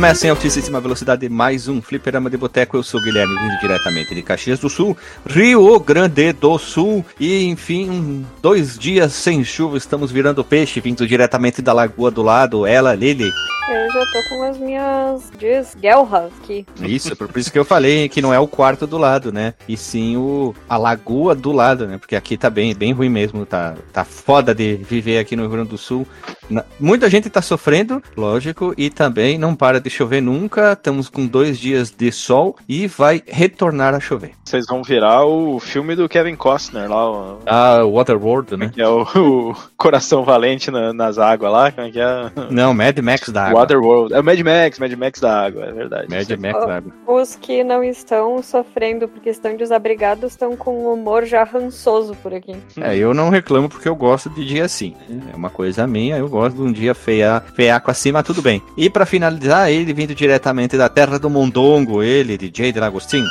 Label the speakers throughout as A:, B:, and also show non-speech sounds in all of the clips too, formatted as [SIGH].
A: Recomeça em altíssima velocidade mais um Fliperama de Boteco. Eu sou o Guilherme, vindo diretamente de Caxias do Sul, Rio Grande do Sul. E enfim, dois dias sem chuva, estamos virando peixe, vindo diretamente da lagoa do lado. Ela, Lili.
B: Eu já tô com as minhas dias guelras aqui.
A: Isso, por isso que eu falei que não é o quarto do lado, né? E sim o, a lagoa do lado, né? Porque aqui tá bem, bem ruim mesmo, tá, tá foda de viver aqui no Rio Grande do Sul. Na, muita gente tá sofrendo, lógico, e também não para de chover nunca. Estamos com dois dias de sol e vai retornar a chover.
C: Vocês vão virar o filme do Kevin Costner lá. O...
A: Ah, Waterworld, né?
C: Que é o, [LAUGHS] o Coração Valente na, nas águas lá. Como é que é?
A: Não, Mad Max da água.
C: Waterworld. É o Mad Max, Mad Max da água, é verdade.
A: Mad Max da água.
B: Os que não estão sofrendo porque estão desabrigados estão com um humor já rançoso por aqui.
A: É, eu não reclamo porque eu gosto de dia assim. É uma coisa minha, eu gosto de um dia feia, feiaco assim, mas tudo bem. E para finalizar, ele vindo diretamente da terra do Mondongo, ele, DJ de Lagostinho.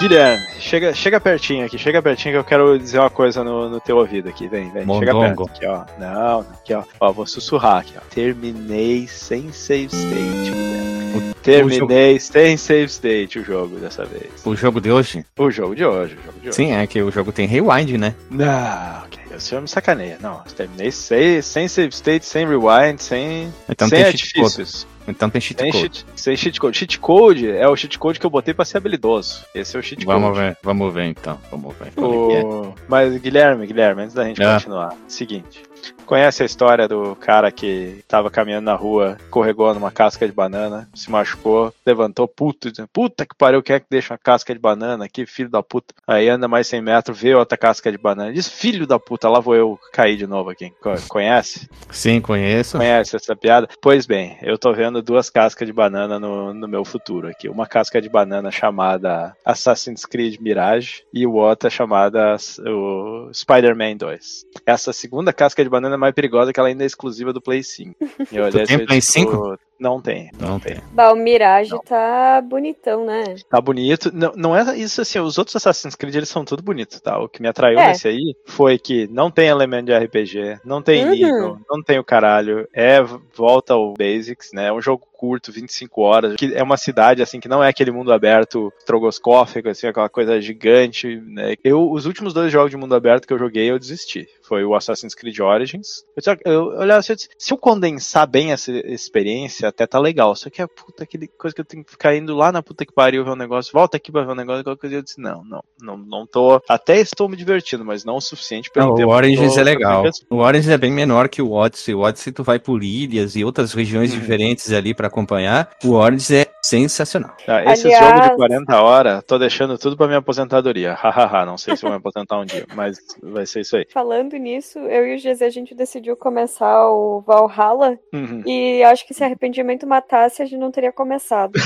C: Guilherme, chega, chega pertinho aqui, chega pertinho que eu quero dizer uma coisa no, no teu ouvido aqui. Vem, vem, chega perto. Aqui, ó. Não, aqui, ó. Ó, vou sussurrar aqui, ó. Terminei sem save state, Guilherme. Terminei sem save state o jogo dessa vez.
A: O jogo de hoje?
C: O jogo de hoje, o jogo de hoje.
A: Sim, é que o jogo tem rewind, né?
C: Não, ok. O senhor me sacaneia. Não, terminei sem, sem save state, sem rewind, sem,
A: então
C: sem artifícios.
A: Então tem cheat
C: Sem
A: code.
C: cheat, sem cheat code. Cheat code é o cheat code que eu botei pra ser habilidoso. Esse é o cheat
A: Vamos
C: code.
A: ver, vamos ver então. Vamos ver. É?
C: O... Mas, Guilherme, Guilherme, antes da gente
A: Ah.
C: continuar, seguinte. Conhece a história do cara que tava caminhando na rua, corregou numa casca de banana, se machucou, levantou, puto, dizendo, puta que pariu, quem é que deixa uma casca de banana aqui, filho da puta. Aí anda mais 100 metros, vê outra casca de banana, diz, filho da puta, lá vou eu cair de novo aqui. Co- Conhece?
A: Sim, conheço.
C: Conhece essa piada? Pois bem, eu tô vendo duas cascas de banana no, no meu futuro aqui. Uma casca de banana chamada Assassin's Creed Mirage e o outra chamada o Spider-Man 2. Essa segunda casca de banana mais perigosa que ela ainda é exclusiva do Play 5. [LAUGHS] E eu olhei
A: tem Play
C: tipo,
A: 5?
C: Não tem, não,
A: Não
C: tem.
A: tem.
B: Bah, o Mirage
C: Não.
B: tá bonitão, né?
C: Tá bonito. Não, não é isso assim, os outros Assassin's Creed eles são tudo bonitos, tá? O que me atraiu
B: É.
C: nesse aí foi que não tem elemento de RPG, não tem
B: Uhum.
C: nível, não tem o caralho, é volta ao basics, né? É um jogo curto, 25 horas, que é uma cidade assim que não é aquele mundo aberto trogoscófico, assim, aquela coisa gigante, né? Eu os últimos dois jogos de mundo aberto que eu joguei, eu desisti. Foi o Assassin's Creed Origins. Eu, só- eu olhava assim, eu se eu condensar bem essa experiência, até tá legal. Só que é puta aquele coisa que eu tenho que ficar indo lá na puta que pariu ver um negócio, volta aqui pra ver um negócio, qualquer coisa. Eu disse, não, não, não, não tô. Até estou me divertindo, mas não o suficiente pra
A: Não,
C: entender
A: o Origins
C: tô-
A: é legal. O Origins é bem menor que o Odyssey. O Odyssey tu vai por ilhas e outras regiões
C: Uhum.
A: diferentes ali pra acompanhar. O Origins é sensacional.
C: Tá, esse
B: Aliás-
C: jogo de 40 horas, tô deixando tudo pra minha aposentadoria. Hahaha, não sei se vou me aposentar um dia, mas vai ser isso aí.
B: Falando nisso, eu e o GZ a gente decidiu começar o Valhalla
C: Uhum.
B: e acho que se arrependimento matasse, a gente não teria começado. [LAUGHS]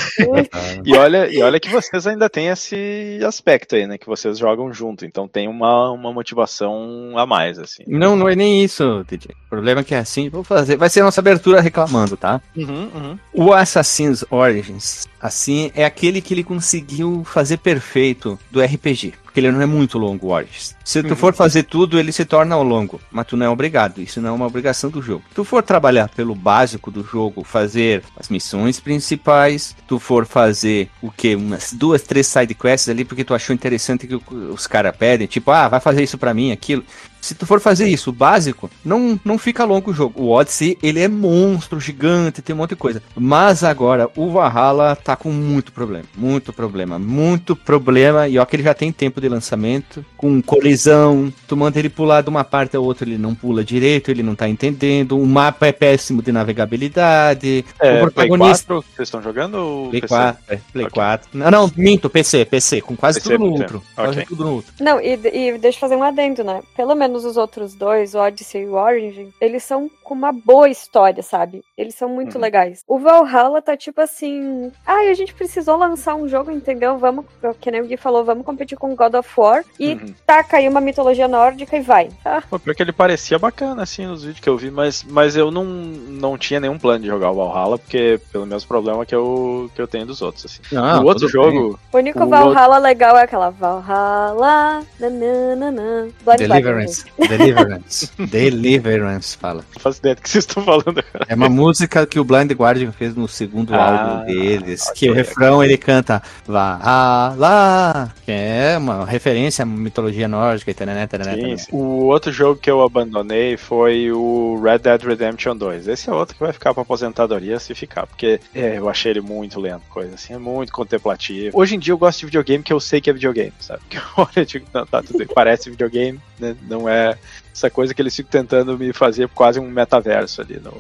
C: E olha, e olha que vocês ainda têm esse aspecto aí, né? Que vocês jogam junto, então tem uma, uma motivação a mais, assim.
A: Não, não é nem isso, DJ. O problema é que é assim, vou fazer. Vai ser a nossa abertura reclamando, tá?
C: Uhum, uhum.
A: O Assassin's Origins, assim, é aquele que ele conseguiu fazer perfeito do RPG. Porque ele não é muito longo, Origins. Se tu
C: Uhum.
A: for fazer tudo, ele se torna longo. Mas tu não é obrigado. Isso não é uma obrigação do jogo. Tu for trabalhar pelo básico do jogo, fazer as missões principais, tu for fazer o que? Umas duas, três side quests ali, porque tu achou interessante que os caras pedem, tipo, ah, vai fazer isso pra mim, aquilo. Se tu for fazer isso, o básico, não, não fica longo o jogo. O Odyssey, ele é monstro, gigante, tem um monte de coisa. Mas agora, o Valhalla tá com muito problema. Muito problema. Muito problema. E ó que ele já tem tempo de lançamento. Com colisão. Tu manda ele pular de uma parte a outra, ele não pula direito, ele não tá entendendo. O mapa é péssimo de navegabilidade.
C: É,
A: o
C: Play
A: protagonista...
C: 4, vocês estão jogando ou
A: Play
C: PC?
A: 4, é, Play
C: Ok.
A: 4. Não, não, minto, PC, PC, com quase
C: PC,
A: tudo no outro. Quase
C: Ok.
A: tudo no outro.
B: Não, e, e deixa eu fazer um adendo, né? Pelo menos os outros dois, o Odyssey e o Origin, eles são com uma boa história, sabe? Eles são muito
C: Uhum.
B: legais. O Valhalla tá tipo assim. Ai, a gente precisou lançar um jogo, entendeu? Vamos, que nem o Gui falou, vamos competir com God of War e
C: Uhum.
B: taca aí uma mitologia nórdica e vai. Ah,
C: Pô, pior que ele parecia bacana, assim, nos vídeos que eu vi, mas, mas eu não, não tinha nenhum plano de jogar o Valhalla, porque pelo mesmo problema que eu, que eu tenho dos outros, assim.
A: Não,
C: o outro
A: tudo bem.
C: jogo,
B: o único
C: O
B: Valhalla legal é aquela Valhalla, nananana, Blind
A: Deliverance. Deliverance. [LAUGHS] Deliverance, fala.
C: não faço ideia do que vocês estão falando agora.
A: É uma música que o Blind Guardian fez no segundo
C: Ah,
A: álbum deles,
C: ok,
A: que o refrão ele canta Valhalla, que é uma referência à mitologia nórdica e taraná.
C: O outro jogo que eu abandonei foi o Red Dead Redemption 2. Esse é outro que vai ficar pra aposentadoria se ficar, porque é, eu achei ele muito lento, coisa assim, é muito contemplativo. Hoje em dia eu gosto de videogame que eu sei que é videogame, sabe? [LAUGHS] Que eu olho e digo, não, tá tudo parece videogame, né? Não é essa coisa que eles ficam tentando me fazer quase um metaverso ali no,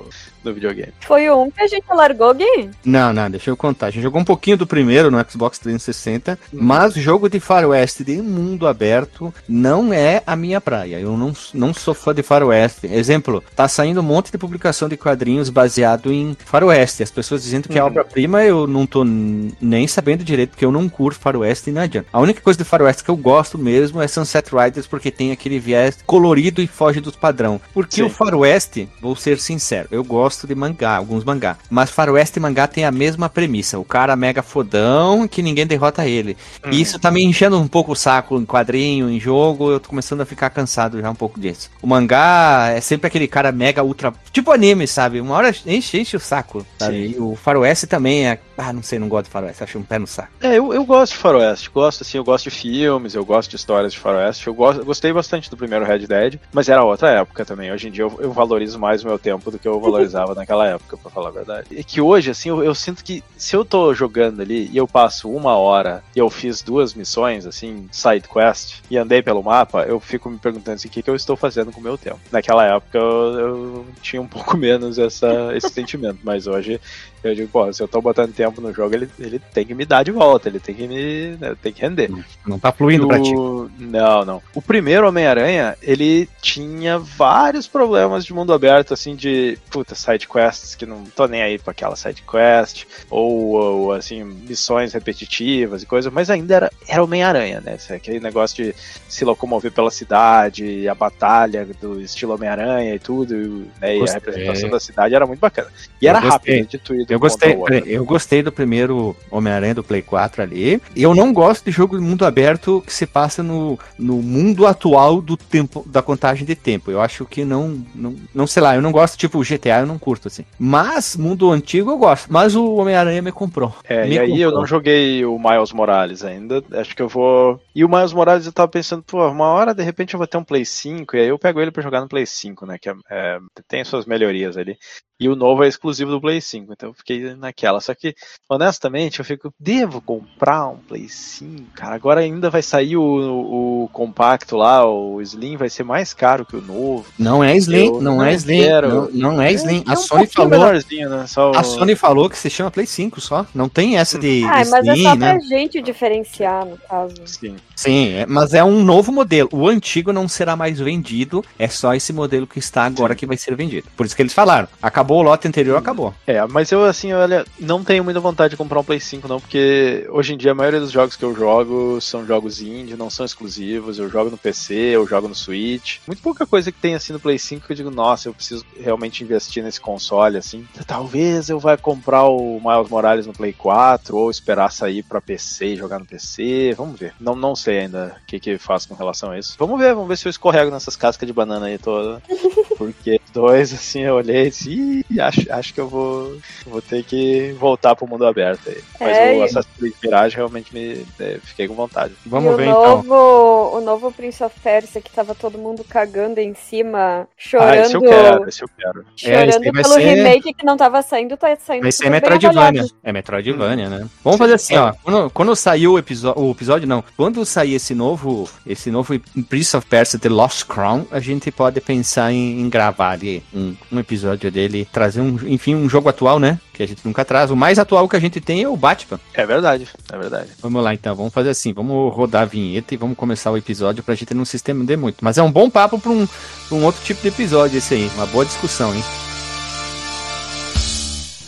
C: no videogame.
B: Foi o um que a gente largou, Gui?
A: Não, não, deixa eu contar. A gente jogou um pouquinho do primeiro no Xbox 360,
C: Hum.
A: mas jogo de faroeste de mundo aberto não é a minha praia. Eu não, não sou fã de faroeste. Exemplo, tá saindo um monte de publicação de quadrinhos baseado em faroeste. As pessoas dizendo que é
C: Uhum.
A: obra-prima, eu não tô nem sabendo direito, porque eu não curto faroeste e não adianta. A única coisa de faroeste que eu gosto mesmo é Sunset Riders, porque tem aquele viés colorido e foge dos padrão. Porque
C: Sim.
A: o faroeste, vou ser sincero, eu gosto de mangá, alguns mangá, mas faroeste e mangá tem a mesma premissa. O cara mega fodão que ninguém derrota ele.
C: Uhum.
A: E isso tá me enchendo um pouco o saco em quadrinho, em jogo, eu tô começando a ficar cansado já um pouco disso. O mangá é sempre aquele cara mega ultra, tipo anime, sabe? Uma hora enche, enche o saco, sabe?
C: Sim.
A: E o faroeste também é, ah, não sei, não gosto de faroeste, acho um pé no saco.
C: É, eu, eu gosto de faroeste, gosto assim, eu gosto de filmes, eu gosto de histórias de faroeste, eu gosto, gostei bastante do primeiro Red Dead, mas era outra época também. Hoje em dia eu, eu valorizo mais o meu tempo do que eu valorizava [LAUGHS] naquela época, pra falar a verdade. E que hoje, assim, eu, eu sinto que se eu tô jogando ali e eu passo uma hora e eu fiz duas missões, assim, side quest, e andei pelo mapa, eu fico me perguntando assim, o que, que eu estou fazendo com o meu tempo. Naquela época eu, eu tinha um pouco [LAUGHS] menos essa, esse sentimento, mas hoje eu digo, pô, se eu tô botando tempo no jogo, ele, ele tem que me dar de volta, ele tem que me. né, tem que render.
A: Não tá fluindo pra ti.
C: O- Não, não. O primeiro Homem-Aranha, ele tinha vários problemas de mundo aberto, assim, de, puta, side quests que não tô nem aí pra aquela side quest, ou, ou, assim, missões repetitivas e coisas, mas ainda era, era Homem-Aranha, né? Esse- Aquele negócio de se locomover pela cidade, a batalha do estilo Homem-Aranha e tudo, né? E a representação da cidade era muito bacana. E
A: Eu
C: era
A: gostei.
C: rápido de tudo.
A: Eu gostei, eu gostei do primeiro Homem-Aranha do Play 4 ali. Eu não gosto de jogo de mundo aberto que se passa no, no mundo atual do tempo da contagem de tempo. Eu acho que não, não, não sei lá, eu não gosto tipo GTA, eu não curto assim. Mas mundo antigo eu gosto. Mas o Homem-Aranha me comprou.
C: É,
A: Me
C: e aí eu
A: comprou.
C: não joguei o Miles Morales ainda. Acho que eu vou. E o Miles Morales eu tava pensando, pô, uma hora de repente eu vou ter um Play 5, e aí eu pego ele pra jogar no Play 5, né? Que é- é, tem suas melhorias ali. E o novo é exclusivo do Play 5, então eu fiquei naquela. Só que, honestamente, eu fico, devo comprar um Play 5, cara. Agora ainda vai sair o, o compacto lá, o Slim vai ser mais caro que o novo.
A: Não é Slim,
C: Eu
A: não,
C: não
A: é Slim, não, não é Slim.
C: É
A: a
C: um
A: Sony falou,
C: menorzinho, né? Só o-
A: a Sony falou que se chama Play 5 só. Não tem essa de, de
B: Ah, mas é
A: Slim,
B: só
A: né?
B: pra gente diferenciar, no caso.
C: Sim.
A: Sim, é- mas é um novo modelo. O antigo não será mais vendido, é só esse modelo que está agora que vai ser vendido. Por isso que eles falaram. Acabou o lote anterior, acabou.
C: É, mas eu assim, olha, não tenho muita vontade de comprar um Play 5 não, porque hoje em dia a maioria dos jogos que eu jogo são jogos indie, não são exclusivos, eu jogo no PC, eu jogo no Switch. Muito pouca coisa que tem assim no Play 5 que eu digo, nossa, eu preciso realmente investir nesse console assim. Talvez eu vá comprar o Miles Morales no Play 4 ou esperar sair pra PC e jogar no PC, vamos ver. Não não sei ainda o que que faço com relação a isso. Vamos ver, vamos ver se eu escorrego nessas cascas de banana aí toda. [LAUGHS] Porque dois, assim, eu olhei e disse, "Ih, acho, acho que eu vou, vou ter que voltar pro mundo aberto aí. Mas
B: É,
C: o Assassin's Creed Mirage realmente me é, fiquei com vontade.
A: Vamos
B: e
A: ver
B: o
A: então.
B: novo, O novo Prince of Persia, que tava todo mundo cagando em cima, chorando,
C: Ah, esse eu quero, esse eu quero.
A: É, esse
B: chorando
A: vai
B: pelo
A: ser-
B: remake que não tava saindo, tá saindo
A: Vai ser Metroidvania. É Metroidvania, né? Vamos fazer assim, ó. Quando, quando sair o episódio. O episódio não. Quando sair esse novo. Esse novo Prince of Persia The Lost Crown, a gente pode pensar em, em gravar ali um, um episódio dele. Trazer um. Enfim, um jogo atual, né? Que a gente nunca traz. O mais atual que a gente tem é o Batman.
C: É verdade, é verdade.
A: Vamos lá então, vamos fazer assim, vamos rodar a vinheta e vamos começar o episódio pra gente não se estender muito. Mas é um bom papo pra um, pra um outro tipo de episódio esse aí, uma boa discussão, hein?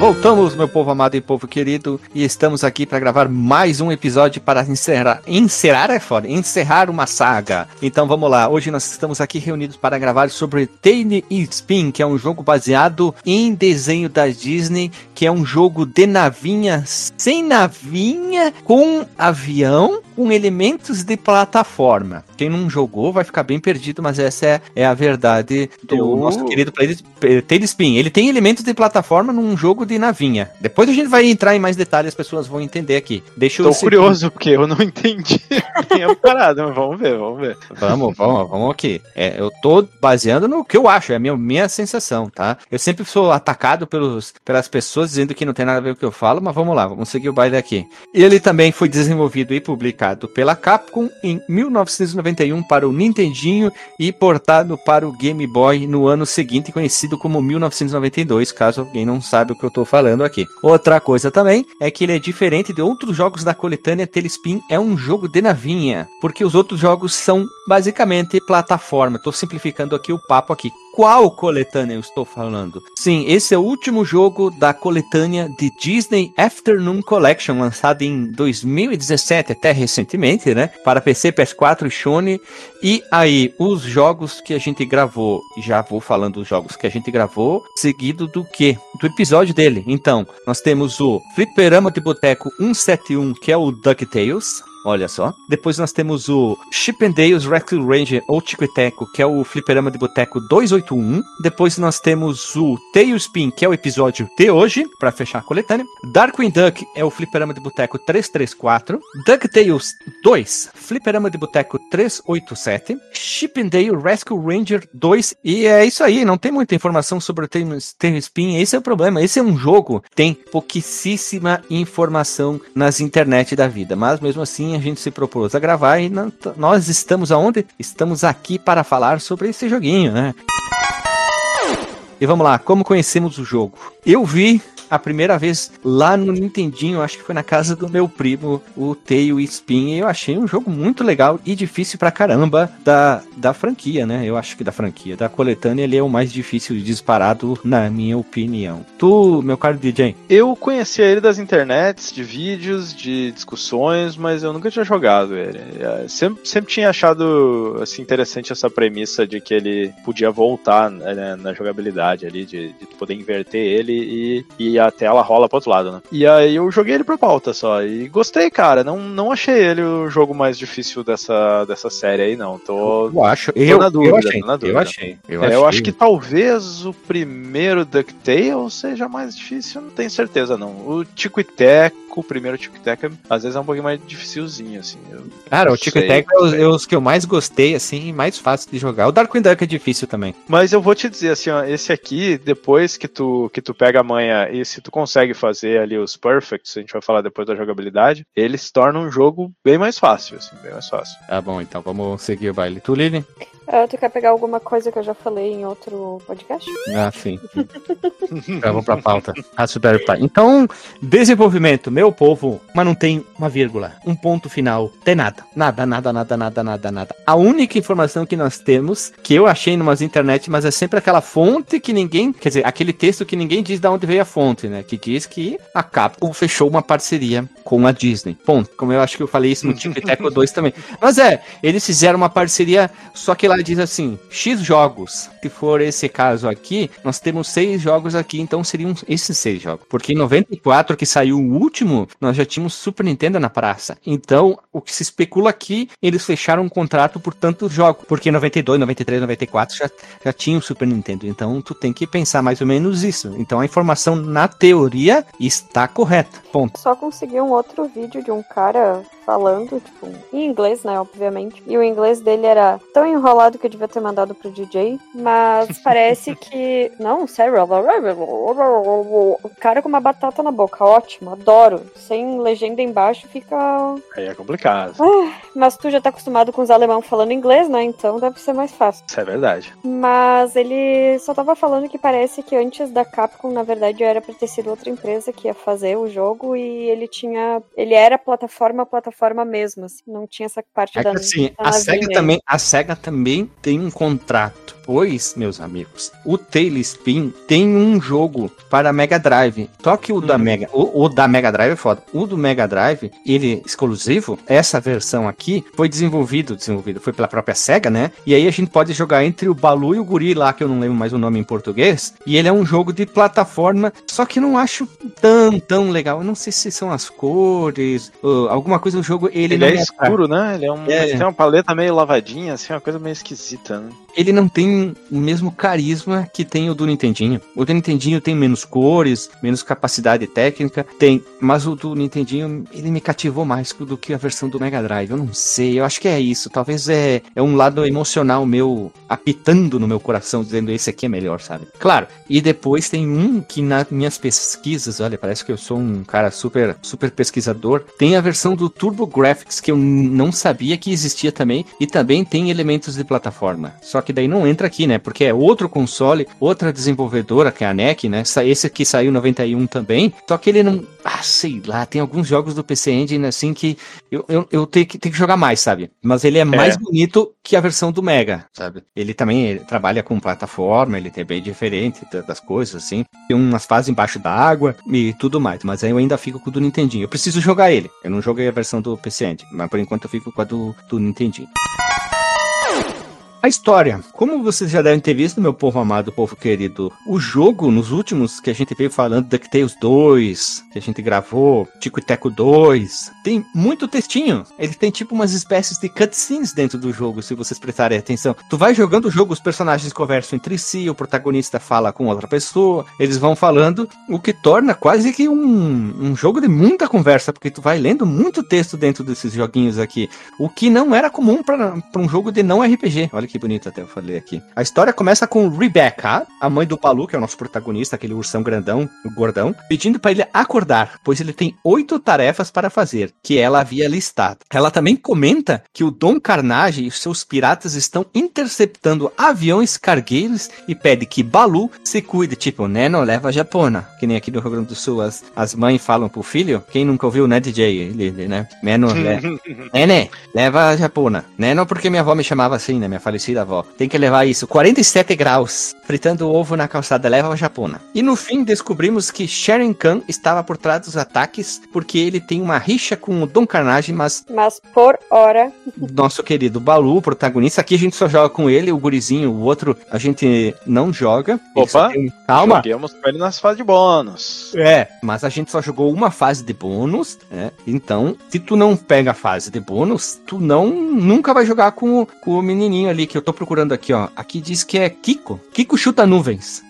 A: Voltamos, meu povo amado e povo querido, e estamos aqui para gravar mais um episódio para encerrar. Encerrar é foda, encerrar uma saga. Então vamos lá, hoje nós estamos aqui reunidos para gravar sobre Tiny Spin, que é um jogo baseado em desenho da Disney, que é um jogo de navinha, sem navinha, com avião, com elementos de plataforma. Quem não jogou vai ficar bem perdido, mas essa é, é a verdade do Eu... nosso querido Tailspin. Ele tem elementos de plataforma num jogo de navinha. Depois a gente vai entrar em mais detalhes, as pessoas vão entender aqui. Deixa
C: eu Tô curioso, porque eu não [LAUGHS] entendi a parada, mas vamos ver, vamos ver.
A: Vamos, vamos, vamos aqui. É, eu tô baseando no que eu acho, é a minha, minha sensação, tá? Eu sempre sou atacado pelos, pelas pessoas dizendo que não tem nada a ver com o que eu falo, mas vamos lá, vamos seguir o baile aqui. Ele também foi desenvolvido e publicado pela Capcom em 1990 1991 para o Nintendinho e portado para o Game Boy no ano seguinte, conhecido como 1992, caso alguém não sabe o que eu estou falando aqui. Outra coisa também é que ele é diferente de outros jogos da coletânea Telespin, é um jogo de navinha, porque os outros jogos são basicamente plataforma. Estou simplificando aqui o papo aqui qual coletânea eu estou falando? Sim, esse é o último jogo da coletânea de Disney Afternoon Collection, lançado em 2017, até recentemente, né? Para PC, PS4 e Sony. E aí, os jogos que a gente gravou, já vou falando dos jogos que a gente gravou, seguido do que? Do episódio dele. Então, nós temos o Fliperama de Boteco 171, que é o DuckTales. Olha só. Depois nós temos o Chip and Dale's Rescue Ranger ou Tico e Teco, que é o fliperama de boteco 281. Depois nós temos o Tailspin, que é o episódio de hoje, para fechar a coletânea. Darkwing Duck é o fliperama de boteco 334. DuckTales 2, fliperama de boteco 387. Chip and Dale Rescue Ranger 2. E é isso aí, não tem muita informação sobre o Tailspin. Esse é o problema. Esse é um jogo, tem pouquíssima informação nas internet da vida, mas mesmo assim a gente se propôs a gravar e nós estamos aonde? Estamos aqui para falar sobre esse joguinho, né? E vamos lá, como conhecemos o jogo? Eu vi a primeira vez lá no Nintendinho, acho que foi na casa do meu primo, o Tail Spin, e eu achei um jogo muito legal e difícil pra caramba da, da franquia, né? Eu acho que da franquia. Da coletânea, ele é o mais difícil disparado, na minha opinião. Tu, meu caro DJ?
C: Eu conhecia ele das internets, de vídeos, de discussões, mas eu nunca tinha jogado ele. É, sempre, sempre tinha achado assim, interessante essa premissa de que ele podia voltar né, na jogabilidade ali, de, de poder inverter ele e, e a tela rola pro outro lado, né? E aí eu joguei ele pra pauta só. E gostei, cara. Não, não achei ele o jogo mais difícil dessa, dessa série aí, não. Tô,
A: eu acho.
C: Tô
A: eu,
C: na dúvida,
A: eu achei,
C: na dúvida.
A: Eu achei.
C: Eu, é, achei. eu acho que talvez o primeiro DuckTales seja mais difícil, não tenho certeza, não. O Tico e Teco, o primeiro Tico e Teco, às vezes é um pouquinho mais dificilzinho, assim.
A: Cara, o Tico e Teco é os, é os, que eu mais gostei, assim, mais fácil de jogar. O Darkwing Duck é difícil também.
C: Mas eu vou te dizer, assim, ó, esse aqui, depois que tu, que tu pega a manha e se tu consegue fazer ali os perfects, a gente vai falar depois da jogabilidade, ele se torna um jogo bem mais fácil, assim, bem mais fácil.
A: Tá bom, então vamos seguir o baile. Tu, Lili?
B: Uh, tu quer pegar alguma coisa que eu já falei em outro podcast?
A: Ah, sim. então, vamos pra pauta. Raspberry Pi. Então, desenvolvimento, meu povo, mas não tem uma vírgula, um ponto final, tem nada. Nada, nada, nada, nada, nada, nada. A única informação que nós temos, que eu achei numas internet, mas é sempre aquela fonte que ninguém, quer dizer, aquele texto que ninguém diz de onde veio a fonte, né? Que diz que a Capcom fechou uma parceria com a Disney. Ponto. Como eu acho que eu falei isso no Tic Teco 2 também. Mas é, eles fizeram uma parceria, só que lá ela diz assim: X jogos. Se for esse caso aqui, nós temos seis jogos aqui, então seriam esses seis jogos. Porque em 94, que saiu o último, nós já tínhamos Super Nintendo na praça. Então, o que se especula aqui, eles fecharam um contrato por tantos jogos. Porque em 92, 93, 94 já, já tinha o Super Nintendo. Então, tu tem que pensar mais ou menos isso. Então, a informação na teoria está correta. Ponto.
B: Só consegui um outro vídeo de um cara falando, tipo, em inglês, né, obviamente. E o inglês dele era tão enrolado que eu devia ter mandado pro DJ, mas [LAUGHS] parece que. Não, sério. O cara com uma batata na boca, ótimo, adoro. Sem legenda embaixo fica.
C: Aí é complicado.
B: Mas tu já tá acostumado com os alemão falando inglês, né? Então deve ser mais fácil.
C: Isso é verdade.
B: Mas ele só tava falando que parece que antes da Capcom, na verdade, era pra ter sido outra empresa que ia fazer o jogo e ele tinha. Ele era plataforma a plataforma mesmo, assim, não tinha essa parte
A: É
B: da.
A: assim,
B: da
A: a SEGA, também, a SEGA também tem um contrato. Pois, meus amigos, o Tailspin tem um jogo para Mega Drive. Só que o da Mega, o, o da Mega Drive é foda. O do Mega Drive, ele exclusivo, essa versão aqui foi desenvolvido, desenvolvido foi pela própria SEGA, né? E aí a gente pode jogar entre o Balu e o Guri lá, que eu não lembro mais o nome em português. E ele é um jogo de plataforma, só que não acho tão, tão legal. Eu não sei se são as cores, ou alguma coisa do jogo, ele,
C: Ele,
A: não
C: é
A: atrai.
C: escuro, né? Ele é um.
A: É.
C: Ele tem uma paleta meio lavadinha, assim, uma coisa meio esquisita, né?
A: ele não tem o mesmo carisma que tem o do Nintendinho. O do Nintendinho tem menos cores, menos capacidade técnica, tem, mas o do Nintendinho ele me cativou mais do que a versão do Mega Drive. Eu não sei, eu acho que é isso. Talvez é, é um lado emocional meu apitando no meu coração, dizendo esse aqui é melhor, sabe? Claro. E depois tem um que nas minhas pesquisas, olha, parece que eu sou um cara super, super pesquisador. Tem a versão do Turbo Graphics que eu não sabia que existia também e também tem elementos de plataforma. Só que daí não entra aqui, né? Porque é outro console, outra desenvolvedora, que é a NEC, né? Esse aqui saiu em 91 também. Só que ele não. Ah, sei lá, tem alguns jogos do PC Engine assim que eu, eu, eu tenho, que, tenho que jogar mais, sabe? Mas ele é mais bonito que a versão do Mega, sabe? Ele também ele trabalha com plataforma, ele é bem diferente da- das coisas, assim. Tem umas fases embaixo da água e tudo mais. Mas aí eu ainda fico com o do Nintendinho. Eu preciso jogar ele. Eu não joguei a versão do PC Engine, mas por enquanto eu fico com a do, do Nintendinho. A história. Como vocês já devem ter visto, meu povo amado, povo querido, o jogo, nos últimos que a gente veio falando, DuckTales 2, que a gente gravou, Tico e Teco 2, tem muito textinho. Ele tem tipo umas espécies de cutscenes dentro do jogo, se vocês prestarem atenção. Tu vai jogando o jogo, os personagens conversam entre si, o protagonista fala com outra pessoa, eles vão falando, o que torna quase que um, um jogo de muita conversa, porque tu vai lendo muito texto dentro desses joguinhos aqui. O que não era comum para um jogo de não RPG. Olha que bonito até eu falei aqui. A história começa com Rebecca, a mãe do Balu, que é o nosso protagonista, aquele ursão grandão, o gordão, pedindo para ele acordar, pois ele tem oito tarefas para fazer, que ela havia listado. Ela também comenta que o Dom Carnage e seus piratas estão interceptando aviões cargueiros e pede que Balu se cuide, tipo, Neno leva a Japona, que nem aqui no Rio Grande do Sul as, as mães falam pro filho. Quem nunca ouviu, né, DJ? Ele, né? Neno, le... [LAUGHS] Nene, leva a Japona. Neno porque minha avó me chamava assim, né? Minha falecida avó. Tem que levar isso. 47 graus. Fritando ovo na calçada. Leva a Japona. E no fim descobrimos que Sharon Khan estava por trás dos ataques porque ele tem uma rixa com o Dom Carnage, mas
B: Mas por hora.
A: nosso querido Balu, o protagonista, aqui a gente só joga com ele, o gurizinho, o outro a gente não joga.
C: Opa.
A: tem- Calma.
C: Joguemos com ele nas fases de bônus.
A: É, mas a gente só jogou uma fase de bônus, né? Então, se tu não pega a fase de bônus, tu não nunca vai jogar com, o- com o menininho ali que eu tô procurando aqui, ó. Aqui diz que é Kiko. Kiko chuta nuvens.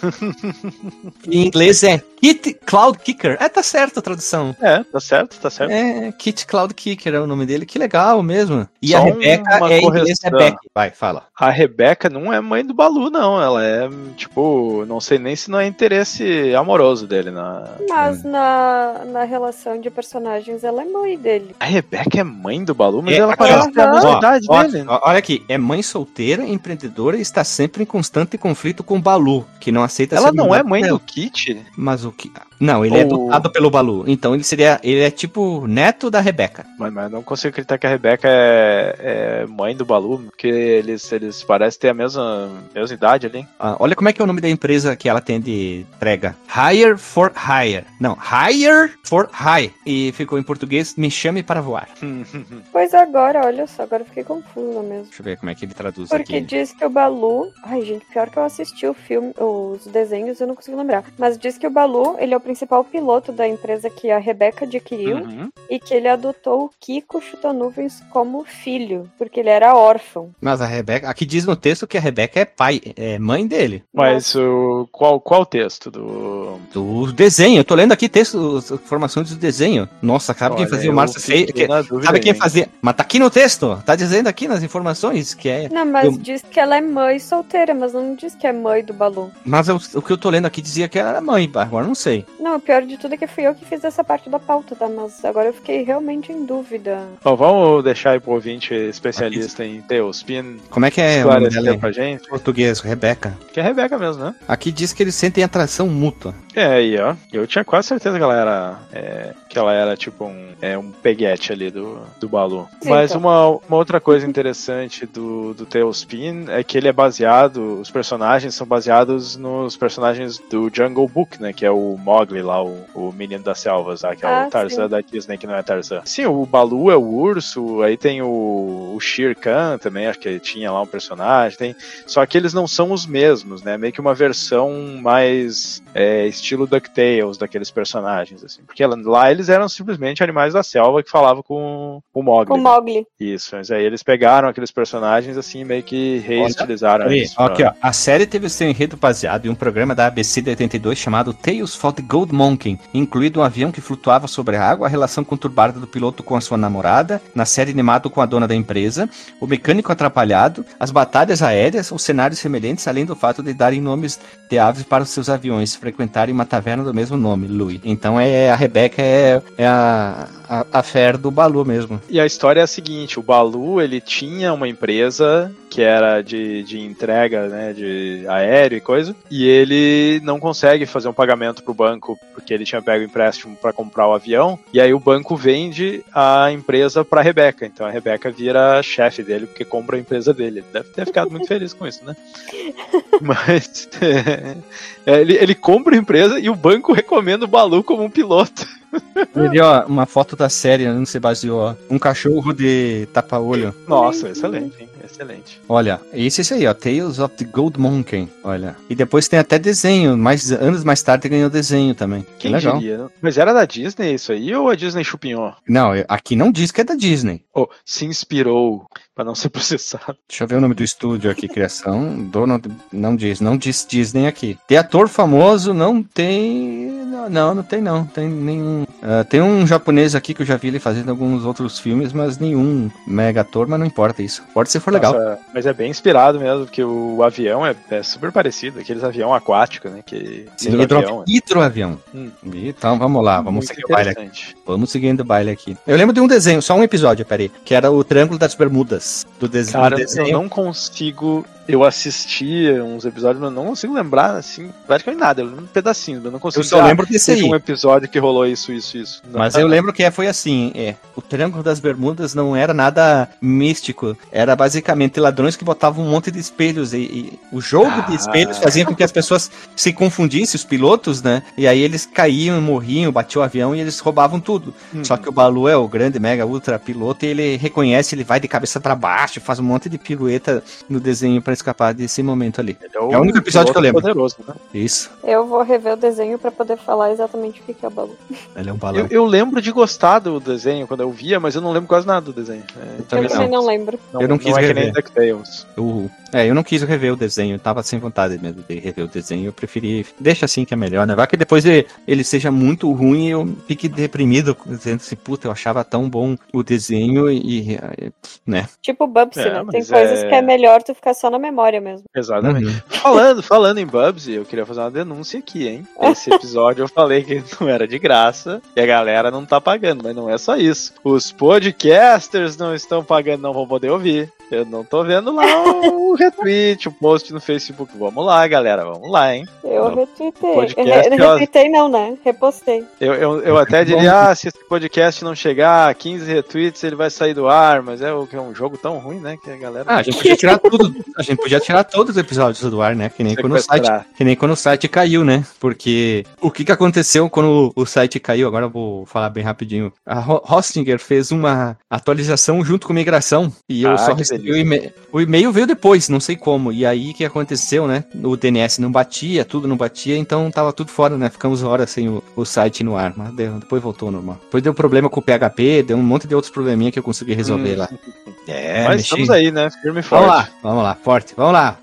A: [LAUGHS] em inglês é Kit Cloud Kicker. É, tá certo a tradução.
C: É, tá certo, tá certo.
A: É, Kit Cloud Kicker é o nome dele. Que legal mesmo. E
C: Só
A: a Rebeca
C: uma
A: é em inglês. Rebeca. Vai, fala.
C: A Rebeca não é mãe do Balu, não. Ela é, tipo, não sei nem se não é interesse amoroso dele. Na...
B: Mas na, na relação de personagens, ela é mãe dele.
C: A Rebeca é mãe do Balu, mas
A: É,
C: ela parece ter a
B: ó.
C: mesma idade
A: ó,
C: dele.
A: ó, olha aqui, é mãe solteira, empreendedora e está sempre em constante conflito com Balu, que não aceita
C: Ela
A: ser
C: não é mãe do. Kit?
A: Mas o que. Não, ele é
C: Ou-
A: adotado pelo Balu. Então ele seria. Ele é tipo neto da Rebeca.
C: Mas, mas não consigo acreditar que a Rebeca é, é mãe do Balu, porque eles, eles parecem ter a mesma, mesma idade ali.
A: Ah, olha como é que é o nome da empresa que ela tem de entrega. Hire for Hire. Não, Hire for Hire. E ficou em português, me chame para voar. [LAUGHS]
B: Pois agora, olha só, agora eu fiquei confusa mesmo.
A: Deixa eu ver como é que ele traduz
B: Porque
A: aqui.
B: diz que o Balu. Ai, gente, pior que eu assisti o filme, os desenhos, eu não consigo lembrar. Mas diz que o Balu, ele é o principal piloto da empresa que a Rebeca adquiriu
C: Uhum.
B: e que ele adotou o Kiko Chutanuvens como filho, porque ele era órfão.
A: Mas a Rebeca. Aqui diz no texto que a Rebeca é pai, é mãe dele.
C: Mas o, qual, qual o texto do.
A: Do desenho. Eu tô lendo aqui texto, as informações do desenho. Nossa, sabe quem fazia o Márcio Feio?
C: dúvida
A: Sabe quem
C: hein?
A: fazia? Mas tá aqui no texto. Tá dizendo aqui nas informações que é.
B: Não, mas
A: Eu-
B: diz que ela é mãe solteira, mas não diz que é mãe do Balu.
A: Mas eu- o que eu tô lendo aqui dizia que ela era mãe, agora não sei.
B: Não, o pior de tudo é que fui eu que fiz essa parte da pauta, tá? Mas agora eu fiquei realmente em dúvida.
C: Bom, vamos deixar aí pro ouvinte especialista em Tailspin
A: Como é que é
C: esclarecer pra gente.
A: português? Rebeca.
C: Que é Rebeca mesmo, né?
A: Aqui diz que eles sentem atração mútua.
C: É, aí, ó. Eu tinha quase certeza que ela era. é, que ela era tipo um, é, um peguete ali do, do Balu.
B: Sim,
C: Mas
B: então.
C: uma, uma outra coisa interessante do, do Tailspin é que ele é baseado. Os personagens são baseados nos personagens do Jungle Book, né? Que é o Mowgli lá, o, o menino das selvas, lá, que é
B: Ah,
C: o Tarzan
B: sim.
C: da Disney, que não é Tarzan. Sim, o Balu é o urso, aí tem o, o Shere Khan também, acho que tinha lá um personagem. Tem, só que eles não são os mesmos, né? Meio que uma versão mais é, estilo DuckTales daqueles personagens, assim. Porque lá- eles eram simplesmente animais da selva que falavam com o Mogli.
B: Com o? Mogli.
C: Isso, mas aí eles pegaram aqueles personagens assim, meio que reestilizaram eles. pra-
A: aqui, ó. A série teve seu enredo baseado um programa da ABC de 82 chamado Tales for the Gold Monkey, incluído um avião que flutuava sobre a água, a relação conturbada do piloto com a sua namorada, na série animado com a dona da empresa, o mecânico atrapalhado, as batalhas aéreas, os cenários semelhantes, além do fato de darem nomes de aves para os seus aviões, frequentarem uma taverna do mesmo nome, Louis. Então é a Rebeca é, é a, a, a do Balu mesmo.
C: E a história é a seguinte, o Balu, ele tinha uma empresa que era de, de entrega, né, de aéreo e coisa, e ele não consegue fazer um pagamento pro banco, porque ele tinha pego empréstimo para comprar o avião, e aí o banco vende a empresa pra Rebeca, então a Rebeca vira chefe dele, porque compra a empresa dele. Ele deve ter ficado muito feliz com isso, né? [LAUGHS] Mas é, ele, ele compra a empresa e o banco recomenda o Balu como um piloto.
A: Ele, ó, uma foto da série, não se baseou, ó. Um cachorro de tapa-olho.
C: Nossa, excelente, hein? Excelente.
A: Olha, esse é esse aí, ó, Tales of the Gold Monkey, olha. E depois tem até desenho, mais anos mais tarde ganhou desenho também. Que legal.
C: diria? Mas era da Disney isso aí ou a Disney chupinhou?
A: Não, aqui não diz que é da Disney.
C: Ou se inspirou pra não [LAUGHS] ser processado?
A: Deixa eu ver o nome do estúdio aqui, criação. Dono, não diz, não diz Disney aqui. Tem ator famoso, não tem. Não, não, não tem não. Tem nenhum. Ah, tem um japonês aqui que eu já vi ele fazendo alguns outros filmes, mas nenhum mega ator, mas não importa isso. Pode ser for legal.
C: Nossa, mas é bem inspirado mesmo, porque o avião é, é super parecido, aqueles avião aquático, né? Que
A: Sim,
C: hidroavião.
A: hidro, hidroavião.
C: Hum.
A: Então vamos lá, vamos
C: Muito
A: seguir o baile aqui. Vamos seguindo o baile aqui. Eu lembro de um desenho, só um episódio, peraí, que era o Triângulo das Bermudas. Do, des
C: Cara,
A: do
C: eu
A: desenho.
C: não consigo. Eu assisti uns episódios, mas não consigo lembrar, assim, praticamente nada. Eu lembro um pedacinho, mas eu não consigo
A: Eu só
C: ah,
A: lembro desse
C: teve
A: aí.
C: um episódio que rolou isso, isso, isso. Não. [LAUGHS]
A: Mas eu lembro que foi assim, é, o Triângulo das Bermudas não era nada místico, era basicamente ladrões que botavam um monte de espelhos e, e o jogo de
C: Ah.
A: espelhos fazia com que as pessoas se confundissem, os pilotos, né? E aí eles caíam, morriam, batiam o avião e eles roubavam tudo.
C: Hum.
A: Só que o Balu é o grande, mega, ultra piloto e ele reconhece, ele vai de cabeça pra baixo, faz um monte de pirueta no desenho pra escapar desse momento ali.
C: Ele
A: é o único episódio que eu lembro.
C: Poderoso, né?
A: Isso,
B: Eu vou rever o desenho pra poder falar exatamente o que que é o Balu. [LAUGHS]
A: ele é um balão.
C: Eu, eu lembro de gostar do desenho quando eu via, mas eu não lembro quase nada do desenho. É,
B: Eu
A: Também não.
B: não lembro.
C: não,
A: Eu não quis
C: é que
A: rever.
C: nem DuckTales.
A: Eu, é, eu não quis rever o desenho, eu tava sem vontade mesmo de rever o desenho, eu preferi, deixa assim que é melhor, né? Vai que depois ele, ele seja muito ruim e eu fique deprimido, dizendo assim, puta, eu achava tão bom o desenho e, né?
B: Tipo Bubsy,
C: É,
B: né? Tem coisas
C: é-
B: que é melhor tu ficar só na memória mesmo.
C: Exatamente.
A: Uhum.
C: Falando, falando em Bubsy, eu queria fazer uma denúncia aqui, hein? [LAUGHS] Esse episódio eu falei que não era de graça e a galera não tá pagando, mas não é só isso. Os podcasters não estão pagando, não vão poder ouvir. Eu não tô vendo lá o retweet, o post no Facebook. Vamos lá, galera, vamos lá, hein?
B: Eu
C: No
B: retuitei.
C: podcast,
B: Re-. Retuitei não, né? Repostei.
C: Eu, eu, eu até diria, ah, se esse podcast não chegar a 15 retweets, ele vai sair do ar, mas é, é um jogo tão ruim, né? Que a galera.
A: Ah, a gente podia tirar tudo. A gente podia tirar todos os episódios do ar, né? Que nem quando o site. Que nem quando o site caiu, né? Porque o que, que aconteceu quando o site caiu? Agora eu vou falar bem rapidinho. A Ho- Hostinger fez uma atualização junto com migração e eu
C: Ah,
A: só
C: que
A: recebi o e-mail. O e-mail veio depois, não sei como. E aí o que aconteceu, né? O DNS não batia, tudo não batia, então tava tudo fora, né? Ficamos horas sem o, o site no ar. Mas deu- depois voltou ao normal. Depois deu problema com o PHP, deu um monte de outros probleminha que eu consegui resolver
C: Hum.
A: lá. É,
C: mas
A: mexi.
C: estamos aí, né? Firme e forte.
A: Vamos lá, vamos lá, forte, vamos lá.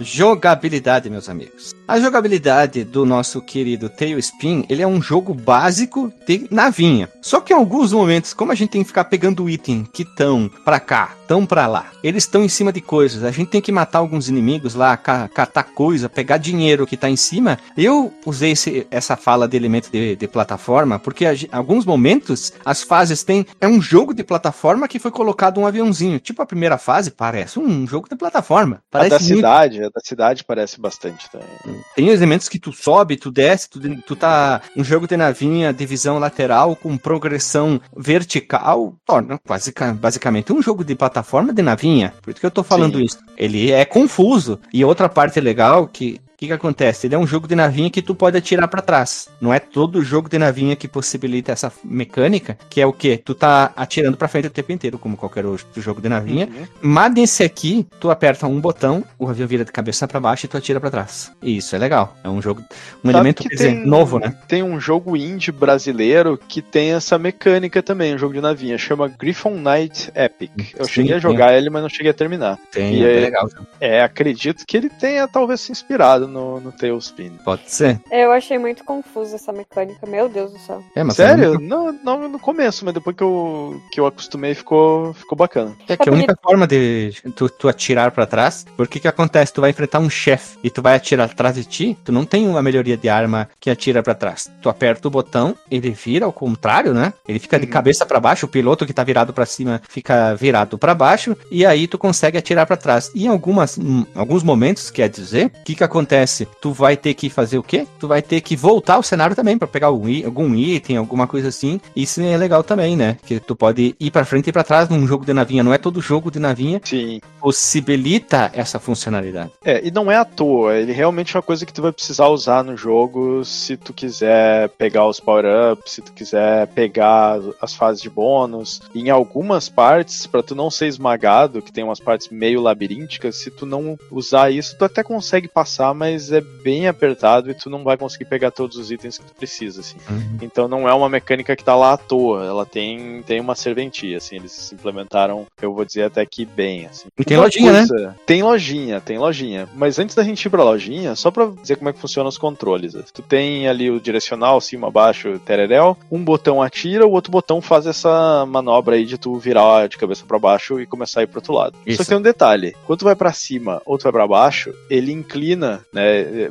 A: Jogabilidade, meus amigos. A jogabilidade do nosso querido Tailspin, ele é um jogo básico de navinha. Só que em alguns momentos, como a gente tem que ficar pegando item que estão pra cá, tão pra lá, eles estão em cima de coisas, a gente tem que matar alguns inimigos lá, ca- catar coisa, pegar dinheiro que tá em cima. Eu usei esse- essa fala de elemento de, de plataforma, porque a alguns momentos as fases têm. É um jogo de plataforma que foi colocado um aviãozinho. Tipo a primeira fase, parece um jogo de plataforma.
C: A
A: Parece
C: da
A: muito.
C: cidade, a da cidade parece bastante também.
A: Tem elementos que tu sobe, tu desce, tu, tu tá um jogo de navinha, divisão lateral com progressão vertical, torna basica- basicamente um jogo de plataforma de navinha. Por isso que eu tô falando
C: Sim.
A: isso. Ele é confuso. E outra parte legal que que, que acontece? Ele é um jogo de navinha que tu pode atirar pra trás. Não é todo jogo de navinha que possibilita essa mecânica, que é o que? Tu tá atirando pra frente o tempo inteiro, como qualquer outro jogo de navinha.
C: Uhum.
A: Mas nesse aqui, tu aperta um botão, o avião vira de cabeça pra baixo e tu atira pra trás. E isso é legal. É um jogo, um
C: Sabe
A: elemento dizer,
C: tem-
A: novo, né?
C: Tem um jogo indie brasileiro que tem essa mecânica também, um jogo de navinha, chama Griffon Knight Epic. Eu
A: Sim,
C: cheguei a
A: tem.
C: jogar ele, mas não cheguei a terminar.
A: Tem,
C: E
A: é
C: aí-
A: legal.
C: É, acredito que ele tenha talvez se inspirado no, no Tailspin.
A: Pode ser.
B: Eu achei muito confusa essa mecânica, meu Deus do céu.
A: É, mas
C: Sério? Não, não no começo, mas depois que eu, que eu acostumei ficou, ficou bacana.
A: É que a única forma de tu, tu atirar pra trás, porque que acontece? Tu vai enfrentar um chefe e tu vai atirar atrás de ti, tu não tem uma melhoria de arma que atira pra trás. Tu aperta o botão, ele vira ao contrário, né? Ele fica de
C: Uhum.
A: cabeça pra baixo, o piloto que tá virado pra cima fica virado pra baixo e aí tu consegue atirar pra trás. E em algumas, em alguns momentos, quer dizer, o que que acontece? Tu vai ter que fazer o quê? Tu vai ter que voltar ao cenário também pra pegar algum item, alguma coisa assim. Isso é legal também, né? Que tu pode ir pra frente e pra trás num jogo de navinha. Não é todo jogo de navinha
C: Sim.
A: possibilita essa funcionalidade.
C: É, e não é à toa, ele realmente é uma coisa que tu vai precisar usar no jogo se tu quiser pegar os power-ups, se tu quiser pegar as fases de bônus. Em algumas partes, pra tu não ser esmagado, que tem umas partes meio labirínticas, se tu não usar isso, tu até consegue passar, mas é bem apertado e tu não vai conseguir pegar todos os itens que tu precisa, assim. Então não é uma mecânica que tá lá à toa, ela tem, tem uma serventia, assim, eles implementaram, eu vou dizer até que bem, assim.
A: E tem
C: Uma
A: lojinha, né?
C: coisa- Tem lojinha, tem lojinha. Mas antes da gente ir pra lojinha, só pra dizer como é que funcionam os controles. Tu tem ali o direcional, cima, baixo, tereréu, um botão atira, o outro botão faz essa manobra aí de tu virar de cabeça pra baixo e começar a ir pro outro lado.
A: Isso.
C: Só que tem um detalhe, quando tu vai pra cima ou tu vai pra baixo, ele inclina, né,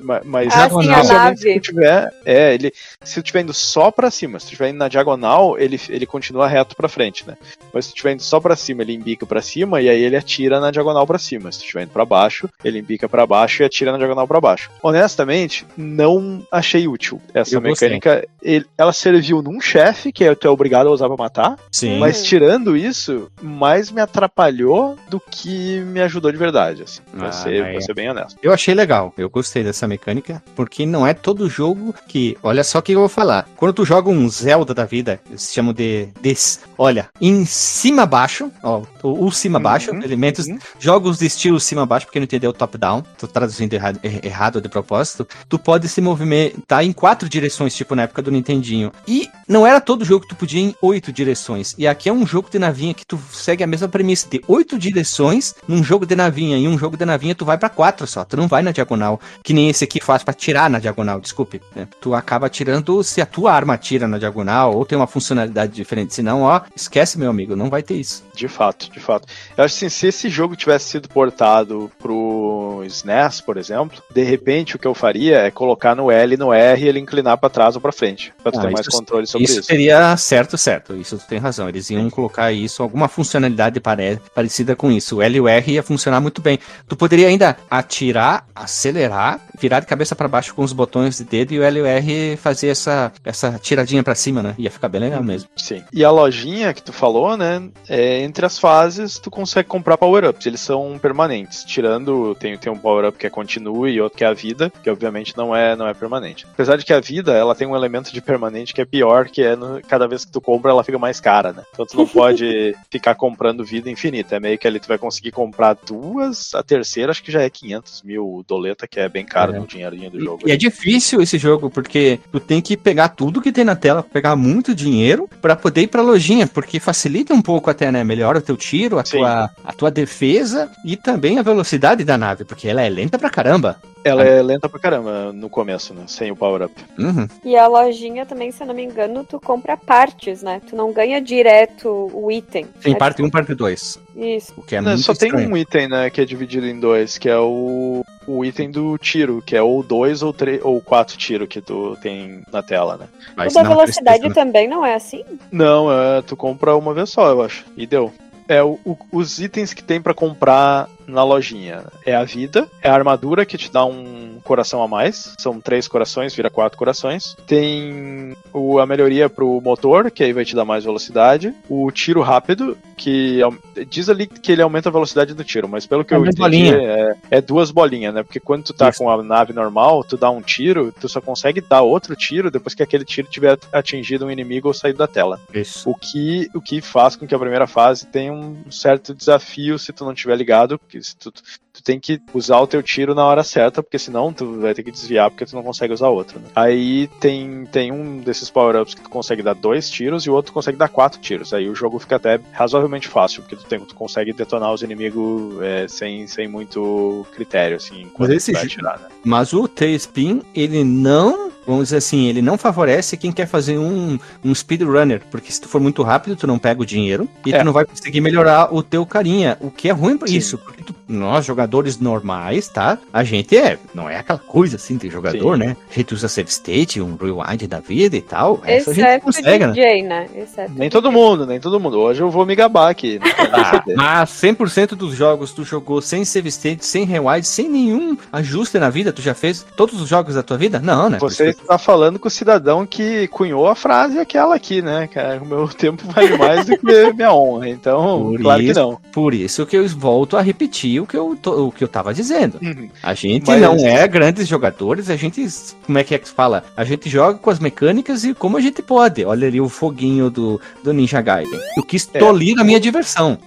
C: ma- mas
B: Ah, sim,
C: especialmente
B: nave.
C: se tu tiver, é, ele, se tu estiver indo só pra cima, se tu estiver indo na diagonal, ele, ele continua reto pra frente, né? Mas se tu estiver indo só pra cima, ele embica pra cima e aí ele atira na diagonal pra cima. Se tu estiver indo pra baixo, ele embica pra baixo e atira na diagonal pra baixo. Honestamente, não achei útil essa
A: Eu
C: mecânica. Ele- ela serviu num chefe, que tu é obrigado a usar pra matar,
A: Sim.
C: mas tirando isso, mais me atrapalhou do que me ajudou de verdade, assim. Pra,
A: Ah,
C: ser, pra
A: é.
C: ser bem honesto.
A: Eu achei legal, eu gostei dessa mecânica, porque não é todo jogo que. Olha só o que eu vou falar. Quando tu joga um Zelda da vida, eles chamam de. de olha, em cima baixo, ó, o, o cima baixo,
C: Uhum,
A: elementos.
C: uhum.
A: Jogos de estilo cima baixo, porque não entendeu top-down, tô traduzindo errado, er- errado de propósito. Tu pode se movimentar em quatro direções, tipo na época do Nintendinho. E não era todo jogo que tu podia ir em oito direções. E aqui é um jogo de navinha que tu segue a mesma premissa de oito direções num jogo de navinha. E um jogo de navinha tu vai pra quatro só, tu não vai na diagonal. Que nem esse aqui faz pra tirar na diagonal, desculpe. né? Tu acaba tirando se a tua arma tira na diagonal ou tem uma funcionalidade diferente. Senão, ó, Esquece, meu amigo, não vai ter isso.
C: De fato, de fato. Eu acho assim, se esse jogo tivesse sido portado pro SNES, por exemplo, de repente o que eu faria é colocar no L e no R e ele inclinar para trás ou para frente, para tu
A: Ah,
C: ter mais controle sobre
A: Isso
C: isso.
A: seria certo, certo. Isso tu tem razão. Eles iam colocar isso, alguma funcionalidade pare- parecida com isso. O L e o R ia funcionar muito bem. Tu poderia ainda atirar, acelerar, virar de cabeça para baixo com os botões de dedo e o L e o R fazer essa, essa tiradinha para cima, né? Ia ficar bem legal mesmo.
C: Sim. E a lojinha que tu falou, né? É, entre as fases, tu consegue comprar power-ups. Eles são permanentes. Tirando, tem, tem um power-up que é continue e outro que é a vida, que obviamente não é, não é permanente. Apesar de que a vida, ela tem um elemento de permanente que é pior, que é no- cada vez que tu compra, ela fica mais cara, né? Então tu não [LAUGHS] pode ficar comprando vida infinita. É meio que ali tu vai conseguir comprar duas, a terceira acho que já é 500 mil doleta, que é bem caro
A: É.
C: no dinheirinho do
A: E-
C: jogo.
A: E é difícil esse jogo, porque tu tem que pegar tudo que tem na tela, pegar muito dinheiro pra poder ir pra lojinha, porque facilita um pouco até, né? Melhora o teu tiro, a
C: Sim.
A: tua, a tua defesa e também a velocidade da nave, porque ela é lenta pra caramba.
C: Ela é lenta pra caramba no começo, né? Sem o power-up.
A: Uhum.
B: E a lojinha também, se eu não me engano, tu compra partes, né? Tu não ganha direto o item.
A: Tem
B: É
A: parte 1 parte 2,
B: Isso.
A: o que é
C: Não,
A: muito
C: só tem
A: estranho.
C: um item, né, que é dividido em dois, que é o, o item do tiro, que é ou dois ou três ou quatro tiros que tu tem na tela, né?
A: Mas
B: o da velocidade
A: tristeza, né?
B: também não é assim?
C: Não, é, tu compra uma vez só, eu acho. E deu. É o- o- os itens que tem pra comprar na lojinha. É a vida, é a armadura que te dá um coração a mais. São três corações, vira quatro corações. Tem o- a melhoria pro motor, que aí vai te dar mais velocidade. O tiro rápido, que diz ali que ele aumenta a velocidade do tiro, mas pelo que
A: É
C: eu entendi, é, é duas bolinhas, né? Porque quando tu tá
A: Isso.
C: com a nave normal, tu dá um tiro, tu só consegue dar outro tiro depois que aquele tiro tiver atingido um inimigo ou saído da tela.
A: Isso.
C: O que, o que faz com que a primeira fase tenha um certo desafio se tu não tiver ligado, porque se tu, tu tem que usar o teu tiro na hora certa, porque senão tu vai ter que desviar porque tu não consegue usar outro. Né? Aí tem, tem um desses power-ups que tu consegue dar dois tiros e o outro consegue dar quatro tiros. Aí o jogo fica até razoavelmente fácil, porque tu, tem, tu consegue detonar os inimigos é, sem, sem muito critério, assim, quando
A: esse
C: tu vai atirar, né?
A: Mas o T-Spin, ele não, vamos dizer assim, ele não favorece quem quer fazer um, um speedrunner, porque se tu for muito rápido, tu não pega o dinheiro e
C: É.
A: tu não vai conseguir melhorar o teu carinha, o que é ruim pra
C: Sim.
A: isso, porque nós, jogadores normais, tá? A gente é, não é aquela coisa assim de jogador,
C: Sim.
A: né? A gente usa save state, um rewind da vida e tal, essa a gente
B: Exceto o
A: consegue, né?
B: DJ, né? Exceto
C: Nem todo
B: DJ.
C: mundo, nem todo mundo. Hoje eu vou me gabar aqui. né?
A: Ah, mas 100% dos jogos tu jogou sem save state, sem rewind, sem nenhum ajuste na vida, tu já fez todos os jogos da tua vida? Não, né?
C: Você
A: isso que-
C: está falando com o cidadão que cunhou a frase aquela aqui, né? Cara, o meu [LAUGHS] tempo vale mais do que minha honra. Então,
A: Por
C: claro que
A: isso.
C: não.
A: Por isso que eu volto a repetir o que eu, o que eu tava dizendo. A gente
C: Mas-
A: não é grandes jogadores, a gente, como é que é que se fala? A gente joga com as mecânicas e como a gente pode. Olha ali o foguinho do, do Ninja Gaiden. Eu quis
C: É.
A: tolir a minha diversão.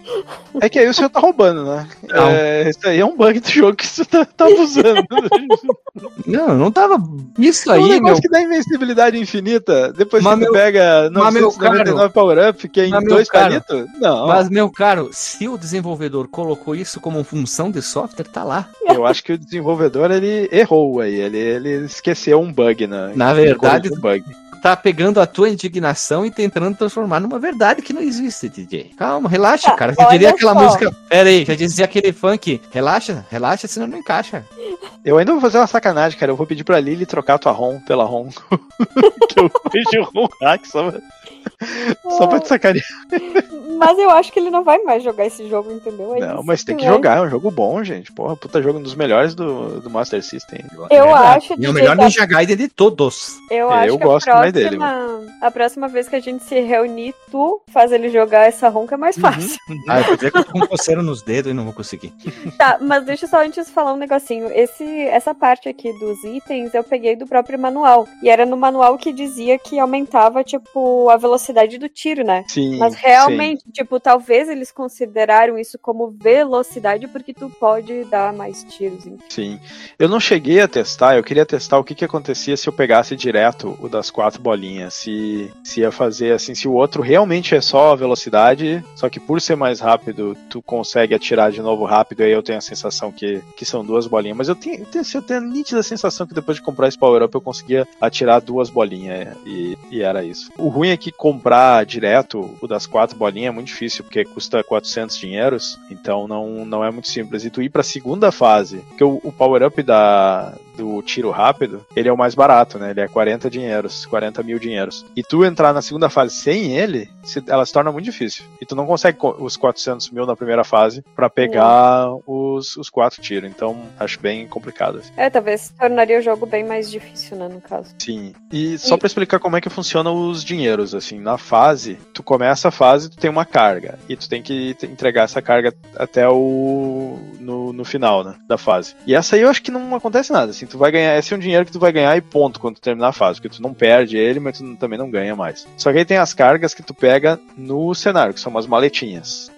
C: É que aí o senhor tá roubando, né?
A: Não.
C: É, isso aí é um bug do jogo que você tá, tá abusando. [LAUGHS]
A: Não, não tava. Isso
C: É um
A: aí,
C: negócio
A: meu.
C: que dá invencibilidade infinita. Depois
A: Mas
C: que
A: meu-
C: pega
A: mas meu
C: 999 power-up, que é em
A: mas
C: dois palitos. Não,
A: Mas, meu caro, se o desenvolvedor colocou isso como função de software, tá lá.
C: eu acho que o desenvolvedor ele errou aí. Ele, ele esqueceu um bug, né?
A: Na verdade,
C: um bug.
A: Tá pegando a tua indignação e tentando transformar numa verdade que não existe, DJ. Calma, relaxa,
B: Ah,
A: cara. Já
B: olha
A: diria aquela
B: só.
A: música. Pera aí, já dizia aquele funk. Relaxa, relaxa, senão não encaixa.
C: Eu ainda vou fazer uma sacanagem, cara. Eu vou pedir pra Lily trocar tua ROM pela ROM. [LAUGHS] que eu fiz de ROM hack só [LAUGHS] só pra te sacanear. [LAUGHS]
B: Mas eu acho que ele não vai mais jogar esse jogo, entendeu? É
C: Não, mas tem que
B: vai.
C: jogar, é um jogo bom, gente. Porra, puta jogo um dos melhores do, do Master System.
B: Eu
A: É
B: acho,
A: E é o melhor
B: que a-
A: Ninja Gaiden de todos.
B: Eu
C: É,
B: acho
C: eu
B: que
C: gosto
B: a
C: mais
B: próxima,
C: dele,
B: a próxima vez que a gente se reunir, tu faz ele jogar essa ronca é mais
C: Uhum.
B: fácil. [LAUGHS]
A: Ah, eu dizer que eu tô com coceira nos dedos e não vou conseguir.
B: Tá, mas deixa eu só antes falar um negocinho. Esse, essa parte aqui dos itens eu peguei do próprio manual. E era no manual que dizia que aumentava, tipo, a velocidade do tiro, né?
C: Sim.
B: Mas realmente, tipo, talvez eles consideraram isso como velocidade porque tu pode dar mais tiros. hein?
C: Sim. Eu não cheguei a testar, eu queria testar o que, que acontecia se eu pegasse direto o das quatro bolinhas. Se, se ia fazer assim, se o outro realmente é só a velocidade, só que por ser mais rápido, tu consegue atirar de novo rápido, aí eu tenho a sensação que, que são duas bolinhas. Mas eu tenho, eu tenho, eu tenho a nítida sensação que depois de comprar esse power-up eu conseguia atirar duas bolinhas e, e era isso. O ruim é que comprar direto o das quatro bolinhas é muito difícil, porque custa 400 dinheiros, então não, não é muito simples. E tu ir pra segunda fase, porque o, o power-up da, do tiro rápido, ele é o mais barato, né? Ele é 40 dinheiros, 40 mil dinheiros. E tu entrar na segunda fase sem ele, se, ela se torna muito difícil. E tu não consegue os 400 mil na primeira fase para pegar os, os quatro tiros. Então, acho bem complicado. assim.
B: É, talvez tornaria o jogo bem mais difícil, né, no caso.
C: Sim. E só pra explicar como é que funcionam os dinheiros, assim, na fase, tu começa a fase, tu tem uma carga. E tu tem que entregar essa carga até o. no, no final, né? Da fase. E essa aí eu acho que não acontece nada. Assim, tu vai ganhar. Esse é um dinheiro que tu vai ganhar e ponto quando tu terminar a fase. Porque tu não perde ele, mas tu também não ganha mais. Só que aí tem as cargas que tu pega no cenário, que são umas maletinhas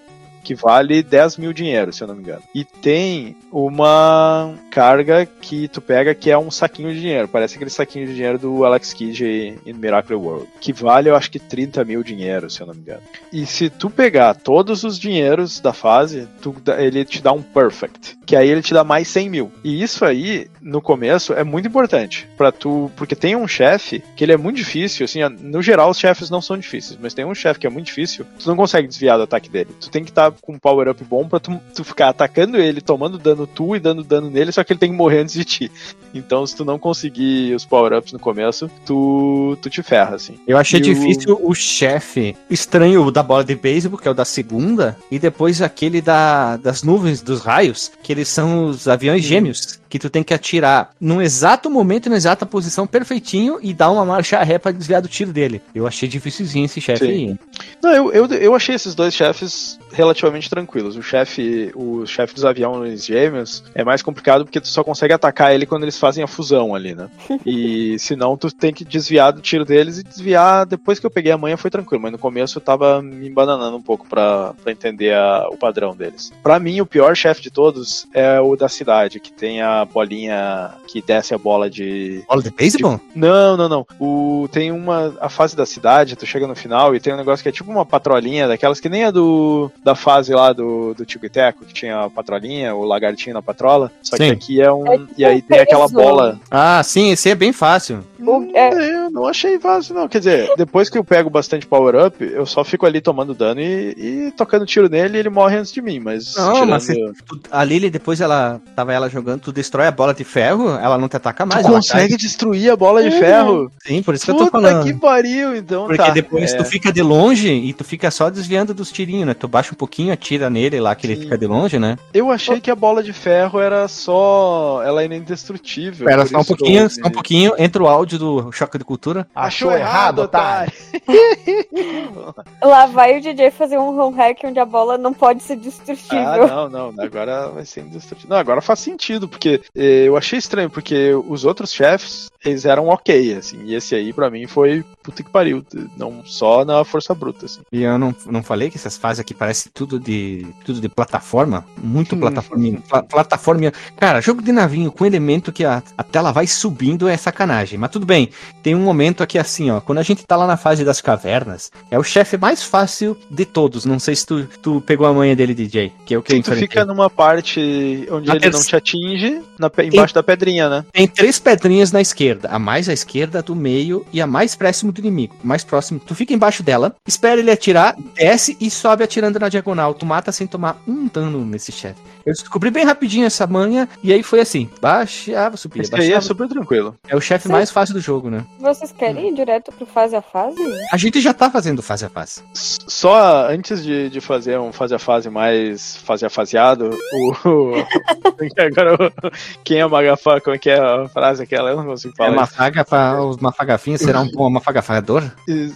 C: que vale 10 mil dinheiro, se eu não me engano. E tem uma carga que tu pega que é um saquinho de dinheiro. Parece aquele saquinho de dinheiro do Alex Kidd em Miracle World. Que vale, eu acho que 30 mil dinheiro, se eu não me engano. E se tu pegar todos os dinheiros da fase, tu ele te dá um perfect. Que aí ele te dá mais 100 mil. E isso aí, no começo, é muito importante. para tu. Porque tem um chefe que ele é muito difícil. Assim, no geral, os chefes não são difíceis. Mas tem um chefe que é muito difícil. Tu não consegue desviar do ataque dele. Tu tem que estar com um power-up bom pra tu, tu ficar atacando ele, tomando dano tu e dando dano nele, só que ele tem que morrer antes de ti. Então, se tu não conseguir os power-ups no começo, tu, tu te ferra, assim.
A: Eu achei
C: E o-
A: difícil o chefe estranho o da bola de beisebol, que é o da segunda, e depois aquele da, das nuvens, dos raios, que eles são os aviões gêmeos, que tu tem que atirar num exato momento, na exata posição, perfeitinho, e dar uma marcha ré pra desviar do tiro dele. Eu achei dificilzinho esse chefe aí.
C: Não, eu, eu, eu achei esses dois chefes relativamente tranquilos. O chefe, o chefe dos aviões gêmeos é mais complicado porque tu só consegue atacar ele quando eles fazem a fusão ali, né? [LAUGHS] E senão tu tem que desviar do tiro deles e desviar. Depois que eu peguei a manha foi tranquilo, mas no começo eu tava me embananando um pouco pra, pra entender a- o padrão deles. Pra mim, o pior chefe de todos é o da cidade, que tem a bolinha que desce a bola de,
A: Bola de beisebol?
C: não, não, não. O, tem uma. A fase da cidade, tu chega no final e tem um negócio que é tipo uma patrolinha, daquelas que nem a do. Da fase lá do, do Tico e Teco, que tinha a patrolinha, o lagartinho na patrola. Só
A: Sim.
C: que aqui é um.
B: É tipo
C: e aí tem aquela bola.
A: Ah, sim, esse é bem fácil.
B: O- é-
C: Eu não achei fácil, não. Quer dizer, depois que eu pego bastante power-up, eu só fico ali tomando dano e, e tocando tiro nele e ele morre antes de mim. Mas.
A: Não,
C: tirando-
A: mas se- Tu- a Lily, depois ela tava ela jogando, tu destrói a bola de ferro, ela não te ataca
C: Tu
A: mais. ela
C: consegue destruir a bola de
B: Uhum.
C: ferro?
A: cai. Sim, por isso que eu tô
C: Puta
A: falando.
C: que pariu, então
A: Porque
C: tá.
A: depois
C: É.
A: tu fica de longe e tu fica só desviando dos tirinhos, né? Tu baixa um pouquinho, atira nele lá que ele
C: Sim.
A: fica de longe, né?
C: Eu achei que a bola de ferro era só. Ela era indestrutível.
A: Espera
C: por
A: só um
C: eu
A: pouquinho, só um pouquinho, entra o áudio do Choque de Cultura.
C: Achou errado, otário. [LAUGHS]
B: Lá vai o DJ fazer um home hack onde a bola não pode ser
C: Ah,
B: destrutível.
C: não, não. Agora vai ser indestrutível. Não, agora faz sentido, porque eh, eu achei estranho, porque os outros chefes, eles eram ok, assim. E esse aí, pra mim, foi puta que pariu. Não só na força bruta, assim.
A: E eu não, não falei que essas fases aqui parecem tudo de tudo de plataforma? Muito
C: Hum.
A: plataforma. pla- plataforma. Cara, jogo de navinho com elemento que a, a tela vai subindo é sacanagem. Mas tudo bem. Tem um momento aqui assim, ó. Quando a gente tá lá na fase das cavernas, é o chefe mais fácil de todos. Não sei se tu, tu pegou a manha dele, DJ. Que é o que eu
C: Sim, tu
A: enfrentei.
C: fica numa parte onde
A: Na
C: ele não te atinge, na embaixo da pedrinha, né?
A: Tem três pedrinhas na esquerda, a mais à esquerda, a do meio e a mais próximo do inimigo. Mais próximo, tu fica embaixo dela, espera ele atirar, desce e sobe atirando na diagonal. Tu mata sem tomar um dano nesse chefe. Eu descobri bem rapidinho essa manha e aí foi assim: baixava, subia,
C: Esse aí é super tranquilo.
A: É o chefe mais fácil do jogo, né?
B: Vocês querem ir direto pro fase a fase?
A: A gente já tá fazendo fase a fase.
C: Só antes de, de fazer um fase a fase mais fase a faseado, o. [LAUGHS] é é agora, o- quem é magafa, como é que é a frase aquela? Eu não consigo
A: É
C: falar. [CLEARS THROAT]
A: uma faga pra os mafagafinhos será um bom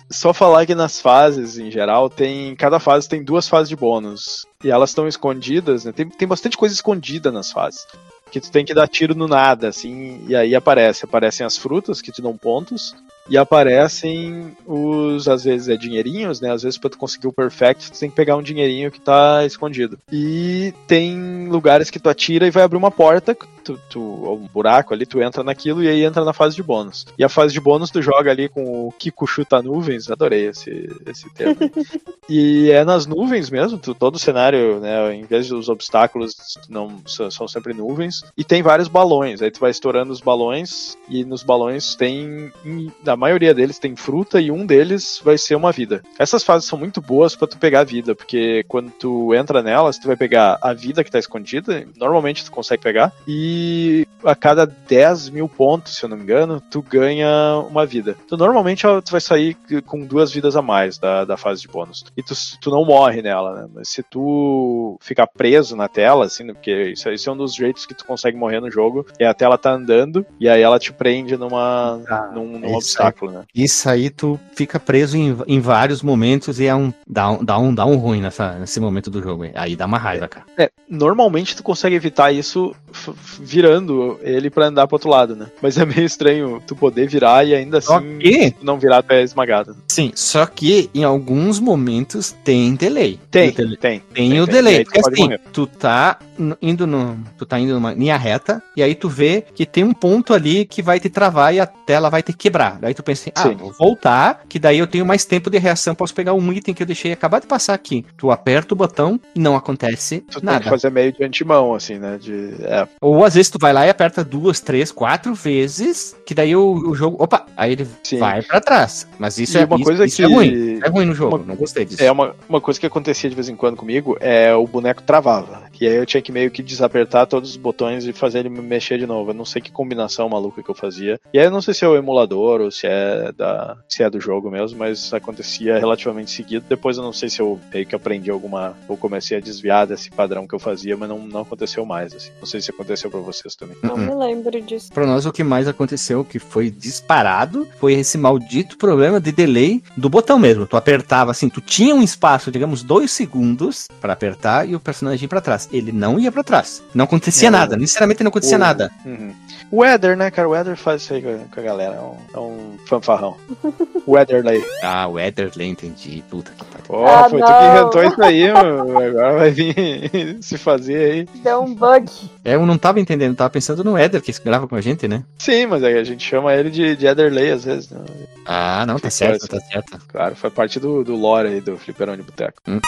C: só falar que nas fases, em geral, tem. Cada fase tem duas fases de bônus. E elas estão escondidas, né? Tem, tem bastante coisa escondida nas fases. Que tu tem que dar tiro no nada, assim, e aí aparece. Aparecem as frutas que te dão pontos. E aparecem os, às vezes, é dinheirinhos, né? Às vezes, pra tu conseguir o perfect, tu tem que pegar um dinheirinho que tá escondido. E tem lugares que tu atira e vai abrir uma porta. Tu tu, um buraco ali, tu entra naquilo e aí entra na fase de bônus. E a fase de bônus tu joga ali com o Kiko chuta nuvens, adorei esse, esse termo. [LAUGHS] e é nas nuvens mesmo, tu, todo o cenário, né, em vez dos obstáculos não são sempre nuvens, e tem vários balões, aí tu vai estourando os balões e nos balões tem, na maioria deles tem fruta e um deles vai ser uma vida. Essas fases são muito boas para tu pegar a vida, porque quando tu entra nelas, tu vai pegar a vida que tá escondida, normalmente tu consegue pegar, e a cada 10 mil pontos, se eu não me engano, tu ganha uma vida. Tu normalmente tu vai sair com duas vidas a mais da, da fase de bônus. E tu, tu não morre nela, né? Mas se tu ficar preso na tela, assim, né? porque isso, isso é um dos jeitos que tu consegue morrer no jogo, é a tela tá andando e aí ela te prende numa, ah, num, num obstáculo,
A: aí,
C: né?
A: Isso aí tu fica preso em, em vários momentos e é um, dá, um, dá, um, dá um ruim nessa, nesse momento do jogo. Aí dá uma raiva, cara.
C: É, normalmente tu consegue evitar isso virando ele para andar pro outro lado, né? Mas é meio estranho tu poder virar e ainda assim
A: que...
C: não virar tu é esmagado.
A: Sim, só que em alguns momentos tem delay.
C: Tem,
A: tem.
C: Tem,
A: tem, tem o delay. Porque assim, tu tá indo no. Tu tá indo numa linha reta, e aí tu vê que tem um ponto ali que vai te travar e a tela vai te quebrar. Daí tu pensa assim, ah, vou voltar, que daí eu tenho mais tempo de reação, posso pegar um item que eu deixei acabar de passar aqui. Tu aperta o botão não acontece
C: tu
A: nada.
C: tem que fazer meio de antemão, assim, né? De, é.
A: Ou às vezes tu vai lá e aperta duas, três, quatro vezes, que daí o, o jogo. Opa, aí ele Sim. vai para trás. Mas isso
C: e
A: é
C: uma coisa
A: isso
C: que
A: é ruim. É ruim no jogo, uma, não gostei disso.
C: É uma, uma coisa que acontecia de vez em quando comigo é o boneco travava. E aí eu tinha que meio que desapertar todos os botões e fazer ele mexer de novo. Eu não sei que combinação maluca que eu fazia. E aí eu não sei se é o emulador ou se é da se é do jogo mesmo, mas acontecia relativamente seguido. Depois eu não sei se eu meio que aprendi alguma ou comecei a desviar desse padrão que eu fazia, mas não, não aconteceu mais assim. Não sei se aconteceu para vocês também.
B: Não me lembro disso.
A: Para nós o que mais aconteceu que foi disparado foi esse maldito problema de delay do botão mesmo. Tu apertava assim, tu tinha um espaço, digamos, dois segundos para apertar e o personagem para trás ele não ia para trás. Não acontecia é, nada, sinceramente não acontecia o, nada.
C: Uhum. O Eder, né, cara? O Eder faz isso aí com a, galera. É um, é um fanfarrão. o Ederley. [LAUGHS]
A: Ah, o Ederley, entendi. Puta que
C: pariu. Ah, foi não. tu que inventou isso aí, mano. Agora vai vir [LAUGHS] se fazer aí.
B: Deu um bug.
A: É, eu não tava entendendo, tava pensando no Eder que grava com a gente, né?
C: Sim, mas a gente chama ele de, de Ederley às vezes. Né?
A: Ah, não, tá certo, tá certo.
C: Claro, foi parte do, do lore aí do Fliperão de Boteco. Hum.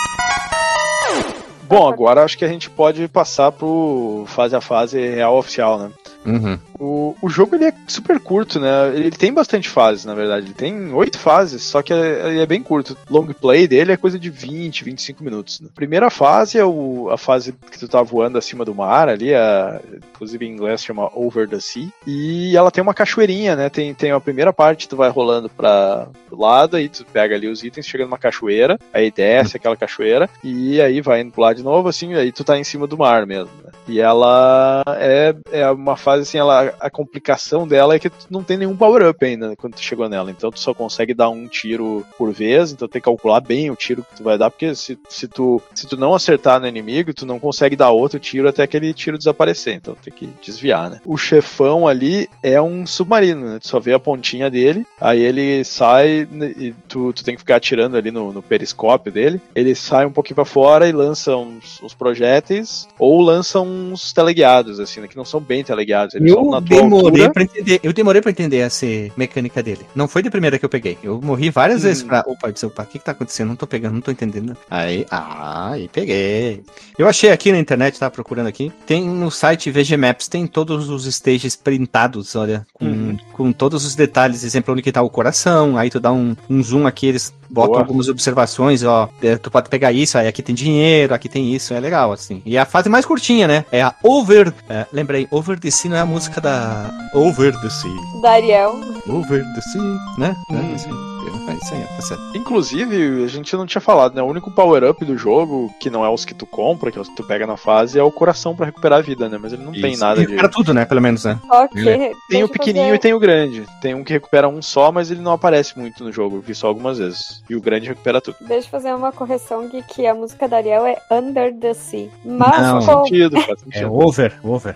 C: Bom, agora acho que a gente pode passar pro fase a fase real oficial, né?
A: Uhum.
C: O, o jogo ele é super curto, né? Ele tem bastante fases, na verdade. Ele tem oito fases, só que é, ele é bem curto. Long play dele é coisa de 20, 25 minutos. Né? Primeira fase é o, a fase que tu tá voando acima do mar ali, a, inclusive em inglês chama Over the Sea. E ela tem uma cachoeirinha, né? Tem, tem a primeira parte, tu vai rolando para o lado, aí tu pega ali os itens, chega numa cachoeira, aí desce aquela cachoeira, e aí vai indo pro lado de novo, assim, aí tu tá em cima do mar mesmo. Né? E ela é, é uma fase assim, ela, a complicação dela é que tu não tem nenhum power-up ainda quando tu chegou nela. Então tu só consegue dar um tiro por vez, então tem que calcular bem o tiro que tu vai dar, porque se, se, tu, se tu não acertar no inimigo, tu não consegue dar outro tiro até aquele tiro desaparecer. Então tem que desviar, né? O chefão ali é um submarino, né? Tu só vê a pontinha dele, aí ele sai e tu, tu tem que ficar atirando ali no, no periscópio dele. Ele sai um pouquinho para fora e lança uns, uns projéteis, ou lança uns teleguiados, assim, né? Que não são bem teleguiados
A: eu demorei para entender. Eu demorei para entender essa mecânica dele. Não foi de primeira que eu peguei. Eu morri várias hum. vezes pra. Opa, disse, opa, o que, que tá acontecendo? Não tô pegando, não tô entendendo. Aí, ah, aí peguei. Eu achei aqui na internet, tava procurando aqui. Tem no site VG Maps, tem todos os stages printados, olha, com, uhum. com todos os detalhes, exemplo, onde que tá o coração. Aí tu dá um, um zoom aqui, eles botam Boa. algumas observações, ó. É, tu pode pegar isso, aí aqui tem dinheiro, aqui tem isso, é legal, assim. E a fase mais curtinha, né? É a Over. É, lembrei, Over the Sea não é a música da Over the Sea.
B: Da Ariel.
A: Over the Sea, né?
C: Hum. É, é isso aí, tá certo. Inclusive, a gente não tinha falado, né? O único power-up do jogo, que não é os que tu compra, que é os que tu pega na fase, é o coração para recuperar a vida, né? Mas ele não isso. tem nada
A: de. Recupera tudo, né? Pelo menos, né?
B: Ok.
C: Tem o pequenininho fazer... e tem o grande. Tem um que recupera um só, mas ele não aparece muito no jogo. Eu vi só algumas vezes. E o grande recupera tudo.
B: Deixa eu fazer uma correção de que a música da Ariel é Under the Sea. Mas
C: não, faz sentido, faz
A: sentido. É over, over.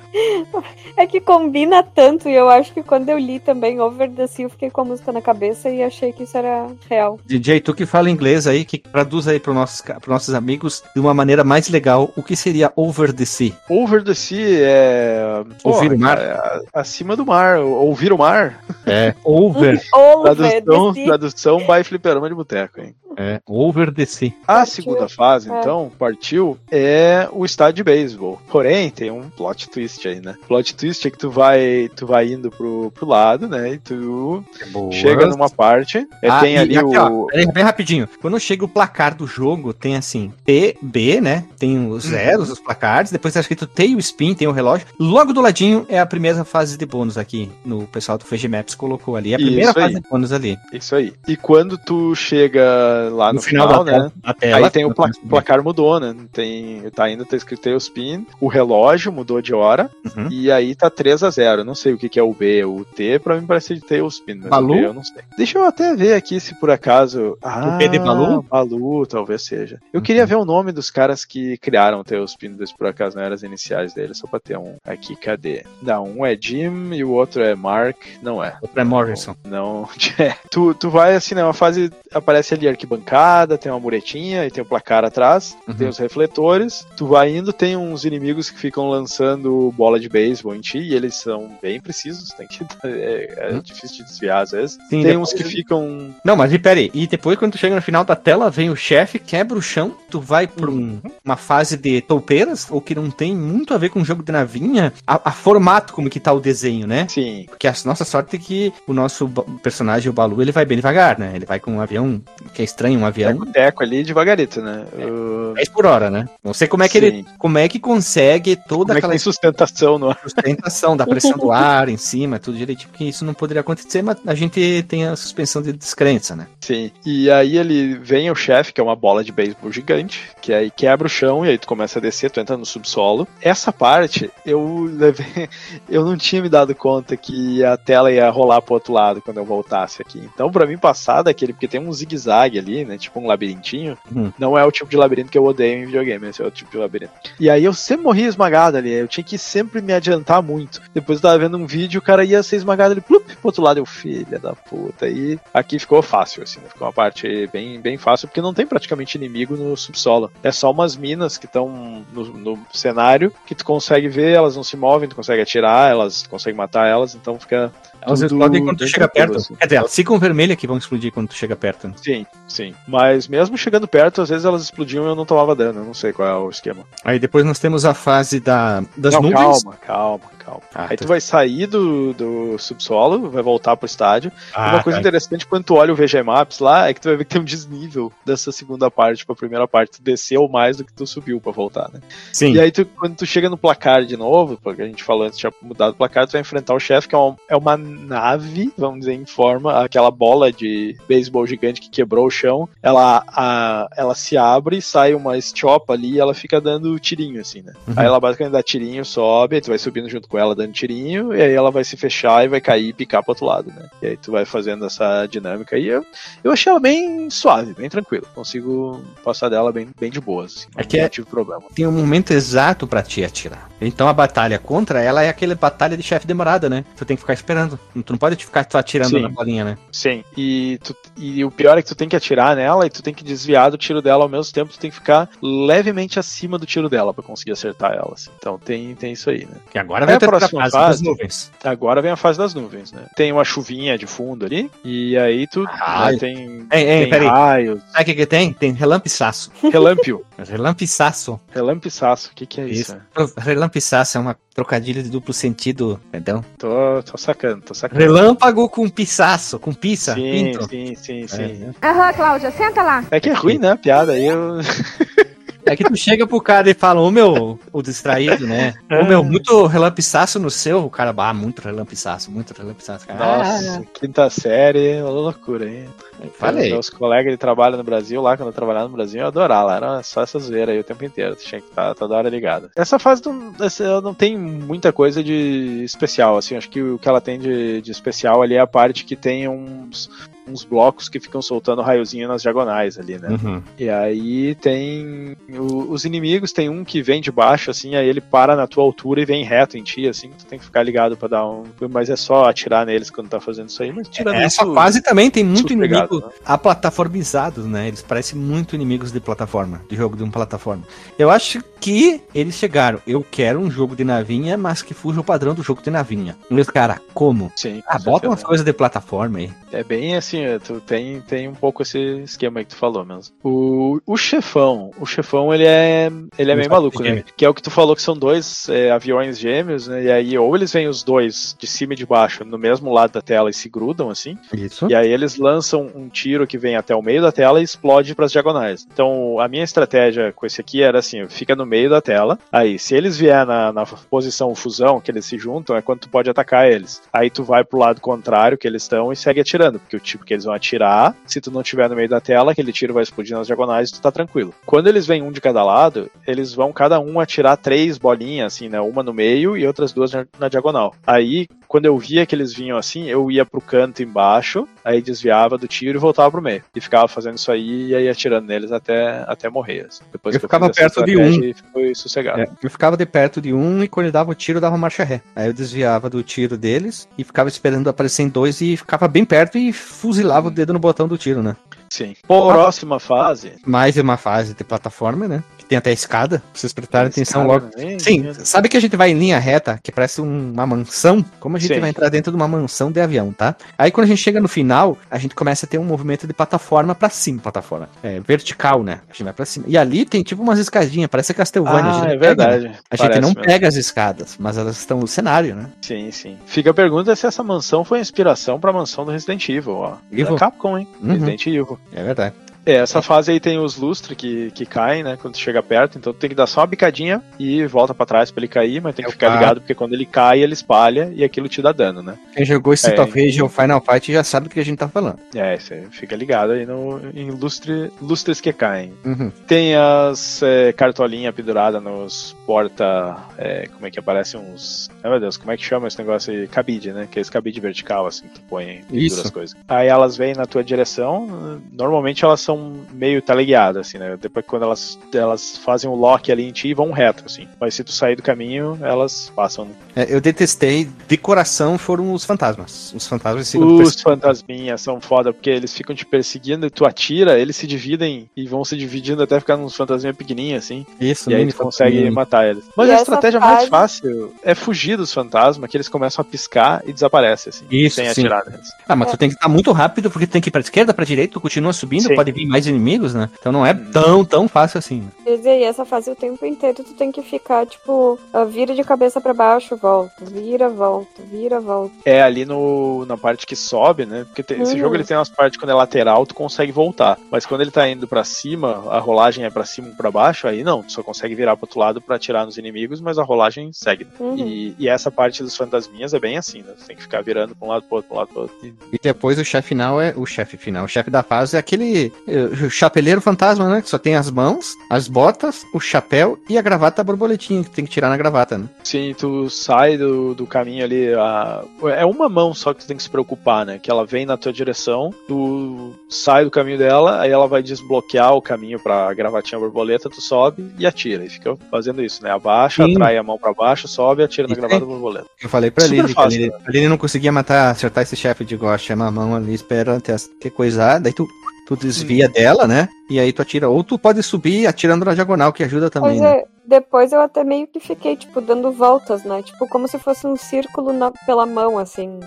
A: [LAUGHS]
B: é que combina tanto e eu acho que quando eu li também Over the Sea, eu fiquei com a música na cabeça e achei que isso isso era real.
A: DJ, tu que fala inglês aí, que traduz aí para nossos, pros nossos amigos de uma maneira mais legal o que seria over the sea.
C: Over the sea é.
A: Ouvir o mar?
C: é acima do mar. Ouvir o mar.
A: É, over. [LAUGHS]
B: Over
C: Tradução, tradução by fliperama de boteco, hein?
A: É, over the sea.
C: A
B: Partiu.
C: segunda fase,
B: É.
C: então, partiu, é o estádio de beisebol. Porém, tem um plot twist aí, né? Plot twist é que tu vai, tu vai indo pro, pro lado, né? E tu chega numa parte, é,
A: Ah,
C: tem ali
A: aqui,
C: o...
A: ó, peraí, bem rapidinho. Quando chega o placar do jogo, tem assim, T, B, né? Tem
C: Uhum.
A: os zeros, os placares, depois tá escrito T e o spin, tem o relógio. Logo do ladinho é a primeira fase de bônus aqui. No o pessoal do FG Maps colocou ali. É a
C: Isso
A: primeira fase
C: aí.
A: de bônus ali.
C: Isso aí. E quando tu chega lá no, final,
A: da,
C: né?
A: tela, da tela.
C: Aí tem o pla- placar mudou, né? Tem, tá ainda tá escrito Tailspin, o relógio mudou de hora,
A: Uhum.
C: e aí tá 3 a 0 Não sei o que, que é o B ou o T, pra mim parece de Tailspin, mas
A: Balu?
C: o B eu não sei. Deixa eu até ver aqui se por acaso. Ah,
A: B de Balu?
C: Balu, talvez seja. Eu
A: Uhum.
C: queria ver o nome dos caras que criaram o Tailspin, se por acaso não eram as iniciais deles, só pra ter um aqui, cadê? Não, um é Jim e o outro é Mark, não é.
A: Outro é Morrison.
C: Não, [LAUGHS] é. Tu, tu vai assim, né? Uma fase aparece ali arquibancada, tem uma muretinha e tem o placar atrás,
A: Uhum.
C: tem os refletores. Tu vai indo, tem uns inimigos que ficam lançando bola de beisebol em ti e eles são bem precisos, tem que [LAUGHS] é, é
A: Uhum.
C: difícil de desviar às vezes.
A: Sim,
C: tem uns que ficam
A: Não, mas e pera aí. E depois, quando tu chega no final da tela, vem o chefe, quebra o chão, tu vai pra um- uma fase de toupeiras, ou que não tem muito a ver com o jogo de navinha, a, a formato como que tá o desenho, né?
C: Sim,
A: Porque a nossa sorte é que o nosso personagem, o Balu, ele vai bem devagar, né? Ele vai com um avião, que é estranho, um avião,
C: teco-teco ali devagarito, né? Uh,
A: 10 por hora, né? Não sei como é que ele,
C: Sim.
A: como é que consegue toda
C: como é que
A: aquela
C: tem sustentação ar?
A: sustentação da pressão do ar em cima, tudo direitinho, porque isso não poderia acontecer, mas a gente tem a suspensão de descrença, né?
C: Sim. E aí ele vem o chefe, que é uma bola de beisebol gigante, que aí quebra o chão e aí tu começa a descer, tu entra no subsolo. Essa parte eu levei, [LAUGHS] eu não tinha me dado conta que a tela ia rolar pro outro lado quando eu voltasse aqui. Então, pra mim passar daquele, porque tem um zigue-zague ali, né, tipo um labirintinho,
A: Uhum.
C: não é o tipo de labirinto que eu odeio em videogame, esse é o tipo de labirinto. E aí eu sempre morria esmagado ali, eu tinha que sempre me adiantar muito. Depois eu tava vendo um vídeo, o cara ia ser esmagado ali, plup, pro outro lado, eu, filha da puta. E aqui ficou fácil, assim, né? Ficou uma parte bem, bem fácil, porque não tem praticamente inimigo no subsolo. É só umas minas que estão no, no cenário, que tu consegue ver, elas não se movem, tu consegue atirar, elas consegue matar elas, então fica.
A: Elas explodem quando tu chega perto.
C: assim.
A: Quer dizer, elas ficam vermelhas que vão explodir quando tu chega perto. né?
C: Sim, sim. Mas mesmo chegando perto, às vezes elas explodiam e eu não tomava dano. Eu não sei qual é o esquema.
A: Aí depois nós temos a fase da, das
C: não,
A: nuvens.
C: calma, calma,
A: Ah,
C: Aí
A: tá.
C: tu vai sair do, do subsolo, vai voltar pro estádio.
A: Ah,
C: Uma coisa
A: tá.
C: interessante quando tu olha o VG Maps lá é que tu vai ver que tem um desnível dessa segunda parte pra primeira parte. Tu desceu mais do que tu subiu pra voltar, né?
A: Sim.
C: E aí tu, quando tu chega no placar de novo, porque a gente falou antes, tinha mudado o placar, tu vai enfrentar o chefe, que é uma, é uma nave, vamos dizer, em forma, aquela bola de beisebol gigante que quebrou o chão, ela, a, ela se abre, sai uma estiopa ali e ela fica dando tirinho, assim, né?
A: Uhum.
C: Aí ela basicamente dá tirinho, sobe, aí tu vai subindo junto com ela dando tirinho, e aí ela vai se fechar e vai cair e picar pro outro lado, né? E aí tu vai fazendo essa dinâmica e eu, eu achei ela bem suave, bem tranquila. Consigo passar dela bem, bem de boas, assim.
A: É que
C: não
A: é-
C: tive problema.
A: Tem um momento exato pra te atirar. Então a batalha contra ela é aquela batalha de chefe demorada, né? Tu tem que ficar esperando. Tu não pode ficar atirando
C: Sim.
A: na bolinha, né?
C: Sim, e, tu- e o pior é que tu tem que atirar nela e tu tem que desviar do tiro dela ao mesmo tempo, tu tem que ficar levemente acima do tiro dela pra conseguir acertar ela. assim. Então tem, tem isso aí, né?
A: Que agora
C: É
A: vai
C: a
A: ter
C: próxima
A: fase das
C: fase.
A: nuvens.
C: Agora vem a fase das nuvens, né? Tem uma chuvinha de fundo ali, e aí tu
A: Ah,
C: né, tem,
A: Ei, ei,
C: tem
A: peraí.
C: raios,
A: Sabe o que, que tem? Tem relampiçaço. [LAUGHS]
C: relâmpio,
A: Relampiçaço.
C: relampiçaço, o que que é isso?
A: Isso.
C: né?
A: Relampiçaço é uma trocadilho de duplo sentido, perdão.
C: Tô, tô sacando, tô sacando.
A: Relâmpago com pisaço, com pizza,
C: Sim,
A: pinto.
C: sim, sim, sim.
A: É.
D: Aham, Cláudia, senta lá.
C: É que é ruim, né, a piada, aí eu... [LAUGHS]
A: É que tu chega pro cara e fala, ô meu, o distraído, né? Ô meu, muito relampiçaço no seu. O cara, ah, muito relampiçaço, muito relampiçaço.
C: Nossa, quinta série, loucura, hein?
A: Ah, falei.
C: Meus colegas de trabalho no Brasil, lá quando eu trabalhava no Brasil, eu adorava lá. Era só essa zoeira aí o tempo inteiro. Tinha que estar toda hora ligado. Essa fase não, essa não tem muita coisa de especial, assim. Acho que o que ela tem de, de especial ali é a parte que tem uns. Uns blocos que ficam soltando raiozinho nas diagonais ali, né?
A: Uhum.
C: E aí tem o- os inimigos, tem um que vem de baixo, assim, aí ele para na tua altura e vem reto em ti, assim, tu tem que ficar ligado pra dar um. Mas é só atirar neles quando tá fazendo isso aí, mas tirando
A: Essa
C: isso.
A: fase também tem muito inimigo
C: né?
A: aplataformizados, né? Eles parecem muito inimigos de plataforma, de jogo de uma plataforma. Eu acho que eles chegaram. Eu quero um jogo de navinha, mas que fuja o padrão do jogo de navinha. Os cara, como?
C: Sim, com
A: Ah, bota umas coisas de plataforma aí.
C: É bem assim, é, tu tem, tem um pouco esse esquema que tu falou mesmo. O, o chefão, o chefão ele é ele é meio maluco, né?
A: gêmeo.
C: Que é o que tu falou que são dois é, aviões gêmeos, né? E aí ou eles vêm os dois de cima e de baixo no mesmo lado da tela e se grudam assim,
A: Isso.
C: e aí eles lançam um tiro que vem até o meio da tela e explode para as diagonais. Então a minha estratégia com esse aqui era assim, fica no meio da tela, aí se eles vier na, na posição fusão, que eles se juntam, é quando tu pode atacar eles. Aí tu vai pro lado contrário que eles estão e segue atirando, porque o tipo que eles vão atirar, se tu não tiver no meio da tela, aquele tiro vai explodir nas diagonais e tu tá tranquilo. Quando eles vêm um de cada lado, eles vão cada um atirar três bolinhas, assim, né? Uma no meio e outras duas na, na diagonal. Aí, quando eu via que eles vinham assim, eu ia pro canto embaixo, aí desviava do tiro e voltava pro meio. E ficava fazendo isso aí e aí atirando neles até, até morrer. assim. Depois
A: Eu
C: que
A: ficava
C: essa
A: perto de um.
C: Foi sossegado.
A: É, eu ficava de perto de um e quando ele dava o tiro, eu dava marcha ré. Aí eu desviava do tiro deles e ficava esperando aparecer em dois e ficava bem perto e fuzilava o dedo no botão do tiro, né?
C: Sim. Próxima fase.
A: Mais uma fase de plataforma, né? Que tem até escada, pra vocês prestarem atenção
C: Escada,
A: logo.
C: né?
A: Sim, sabe que a gente vai em linha reta, que parece um- uma mansão? Como a gente
C: Sim.
A: vai entrar dentro de uma mansão de avião, tá? Aí quando a gente chega no final, a gente começa a ter um movimento de plataforma pra cima, plataforma. É, vertical, né? A gente vai pra cima. E ali tem tipo umas escadinhas, parece Castlevania. a gente
C: Ah, é
A: pega, né?
C: verdade.
A: A gente não
C: mesmo.
A: pega as escadas, mas elas estão no cenário, né?
C: Sim, sim. Fica a pergunta se essa mansão foi inspiração pra mansão do Resident Evil, ó.
A: Evil?
C: Da Capcom, hein?
A: Uhum.
C: Resident Evil.
A: É verdade.
C: É, essa fase aí tem os lustres que, que caem, né? Quando tu chega perto, então tu tem que dar só uma bicadinha e volta pra trás pra ele cair, mas tem que
A: É
C: ficar ligado porque quando ele cai, ele espalha e aquilo te dá dano, né?
A: Quem jogou Street
C: É.
A: of Rage ou Final Fight já sabe do que a gente tá falando.
C: É, você fica ligado aí no, em lustre, lustres que caem.
A: Uhum.
C: Tem as é, cartolinhas penduradas nos porta. é, como é que aparece uns. Ai meu Deus, como é que chama esse negócio aí? Cabide, né? Que é esse cabide vertical, assim, que tu põe pendura as coisas. Aí elas vêm na tua direção, normalmente elas são meio teleguiadas, assim, né? Depois quando elas, elas fazem um lock ali em ti e vão reto, assim. Mas se tu sair do caminho, elas passam. né?
A: É, eu detestei, de coração, foram os fantasmas. Os fantasmas ficam
C: Os fantasminhas são foda, porque eles ficam te perseguindo e tu atira, eles se dividem e vão se dividindo até ficar uns fantasminhas pequenininhos, assim.
A: Isso,
C: E aí tu consegue matar eles. Mas
B: E
C: a estratégia
B: fase-
C: mais fácil é fugir dos fantasmas, que eles começam a piscar e desaparecem, assim.
A: Isso,
C: sem
A: sim.
C: atirar neles.
A: Ah, mas tu tem que estar muito rápido, porque tu tem que ir pra esquerda, pra direita, tu continua subindo,
C: Sim.
A: pode vir mais inimigos, né? Então não é
C: Uhum.
A: tão, tão fácil assim. né?
B: Quer dizer, e essa fase o tempo inteiro tu tem que ficar, tipo, ah, vira de cabeça pra baixo, volta, vira, volta, vira, volta.
C: É ali no, na parte que sobe, né? Porque tem- esse
B: Uhum.
C: jogo ele tem umas partes quando é lateral, tu consegue voltar. Mas quando ele tá indo pra cima, a rolagem é pra cima ou pra baixo, aí não, tu só consegue virar pro outro lado pra atirar nos inimigos, mas a rolagem segue.
B: Uhum.
C: E, e essa parte dos fantasminhas é bem assim, né? Tu tem que ficar virando pra um lado pro outro, pra um lado pro outro.
A: E depois o chefe final é. O chefe final, o chefe da fase é aquele eh, chapeleiro fantasma, né? Que só tem as mãos, as botas, o chapéu e a gravata borboletinha, que tem que tirar na gravata, né?
C: Sim, tu sai do, do caminho ali. A... É uma mão só que tu tem que se preocupar, né? Que ela vem na tua direção, tu sai do caminho dela, aí ela vai desbloquear o caminho pra gravatinha borboleta, tu sobe e atira. E fica fazendo isso, né? Abaixa,
A: Sim.
C: atrai a mão pra baixo, sobe e atira na
A: Isso
C: gravata borboleta.
A: Eu falei pra
C: Super
A: Lili que
C: fácil, né?
A: a Lili não conseguia matar, acertar esse chefe de gosto, chama a mão ali, espera até que coisar, daí tu, tu desvia dela, né? E aí tu atira. Ou tu pode subir atirando na diagonal, que ajuda também,
B: Pois
A: né?
B: é, depois eu até meio que fiquei, tipo, dando voltas, né? Tipo, como se fosse um círculo na- pela mão, assim.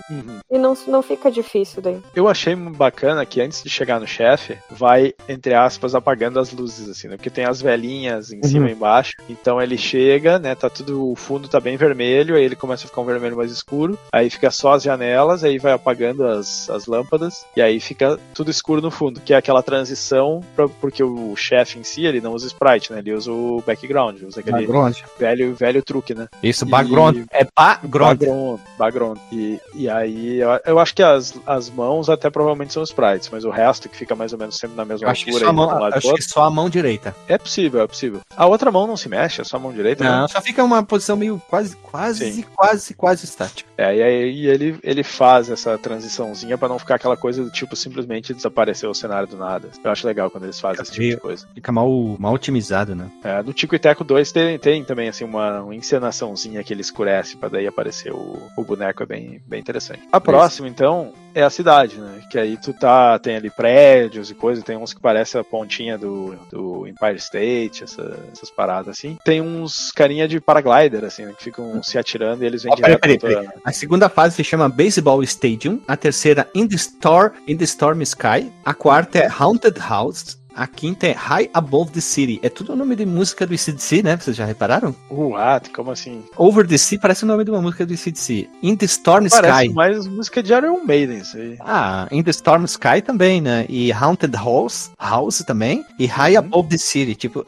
B: E não, não fica difícil daí.
C: Eu achei bacana que antes de chegar no chefe, vai, entre aspas, apagando as luzes, assim, né? Porque tem as velhinhas em cima e embaixo. Então ele chega, né? Tá tudo. O fundo tá bem vermelho, aí ele começa a ficar um vermelho mais escuro. Aí fica só as janelas, aí vai apagando as, as lâmpadas. E aí fica tudo escuro no fundo, que é aquela transição pra porque o chefe em si, ele não usa sprite, né? Ele usa o background, usa aquele
A: Background.
C: velho, velho truque, né?
A: Isso,
C: E-
A: background. É background.
C: Background. background. E, e aí, eu, eu acho que as, as mãos até provavelmente são sprites, mas o resto que fica mais ou menos sempre na mesma
A: Eu acho que
C: altura
A: só a
C: aí,
A: mão,
C: um
A: acho que só a mão direita.
C: É possível, é possível. A outra mão não se mexe, é só a mão direita, né?
A: Não, só fica uma posição meio quase, quase,
C: Sim.
A: quase, quase estática.
C: É, e aí ele, ele faz essa transiçãozinha pra não ficar aquela coisa do tipo simplesmente desaparecer o cenário do nada. Eu acho legal quando eles fazem esse tipo de coisa.
A: Fica mal, mal otimizado, né?
C: É, no Tico e Teco 2 tem, tem também assim uma, uma encenaçãozinha que ele escurece pra daí aparecer o, o boneco, é bem, bem interessante. A próxima, então, é a cidade, né? Que aí tu tá, tem ali prédios e coisa, tem uns que parecem a pontinha do, do Empire State, essa- essas paradas assim. Tem uns carinha de paraglider, assim, né, que ficam se atirando e eles vêm
A: peraí,
C: direto
A: peraí,
C: pra
A: peraí. A segunda fase se chama Baseball Stadium, a terceira In the Store, In the Storm Sky, a quarta é Haunted House, a quinta é High Above the City. É tudo o nome de música do ICDC, né? Vocês já repararam?
C: What? Como assim?
A: Over the Sea parece o nome de uma música do ICDC. In the Storm
C: Parece
A: Sky.
C: mais música de Iron Maiden, isso aí.
A: Ah, In the Storm Sky também, né? E Haunted House, House também. E High
C: Uhum.
A: Above the City, tipo...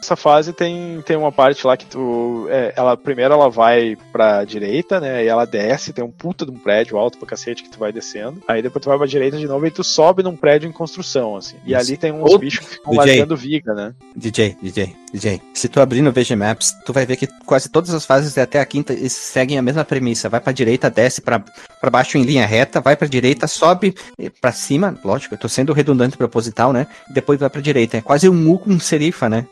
C: Essa fase tem, tem uma parte lá que tu. é, ela primeiro ela vai pra direita, né? E ela desce, tem um puta de um prédio alto pra cacete que tu vai descendo. Aí depois tu vai pra direita de novo e tu sobe num prédio em construção, assim. E
A: Isso.
C: ali tem uns
A: Outro-
C: bichos que ficam
A: DJ.
C: largando viga, né?
A: DJ, DJ, DJ. Se tu abrir no VG Maps, tu vai ver que quase todas as fases até a quinta seguem a mesma premissa. Vai pra direita, desce pra, pra baixo em linha reta, vai pra direita, sobe pra cima. Lógico, eu tô sendo redundante proposital, né? Depois vai pra direita. É quase um U com serifa, né?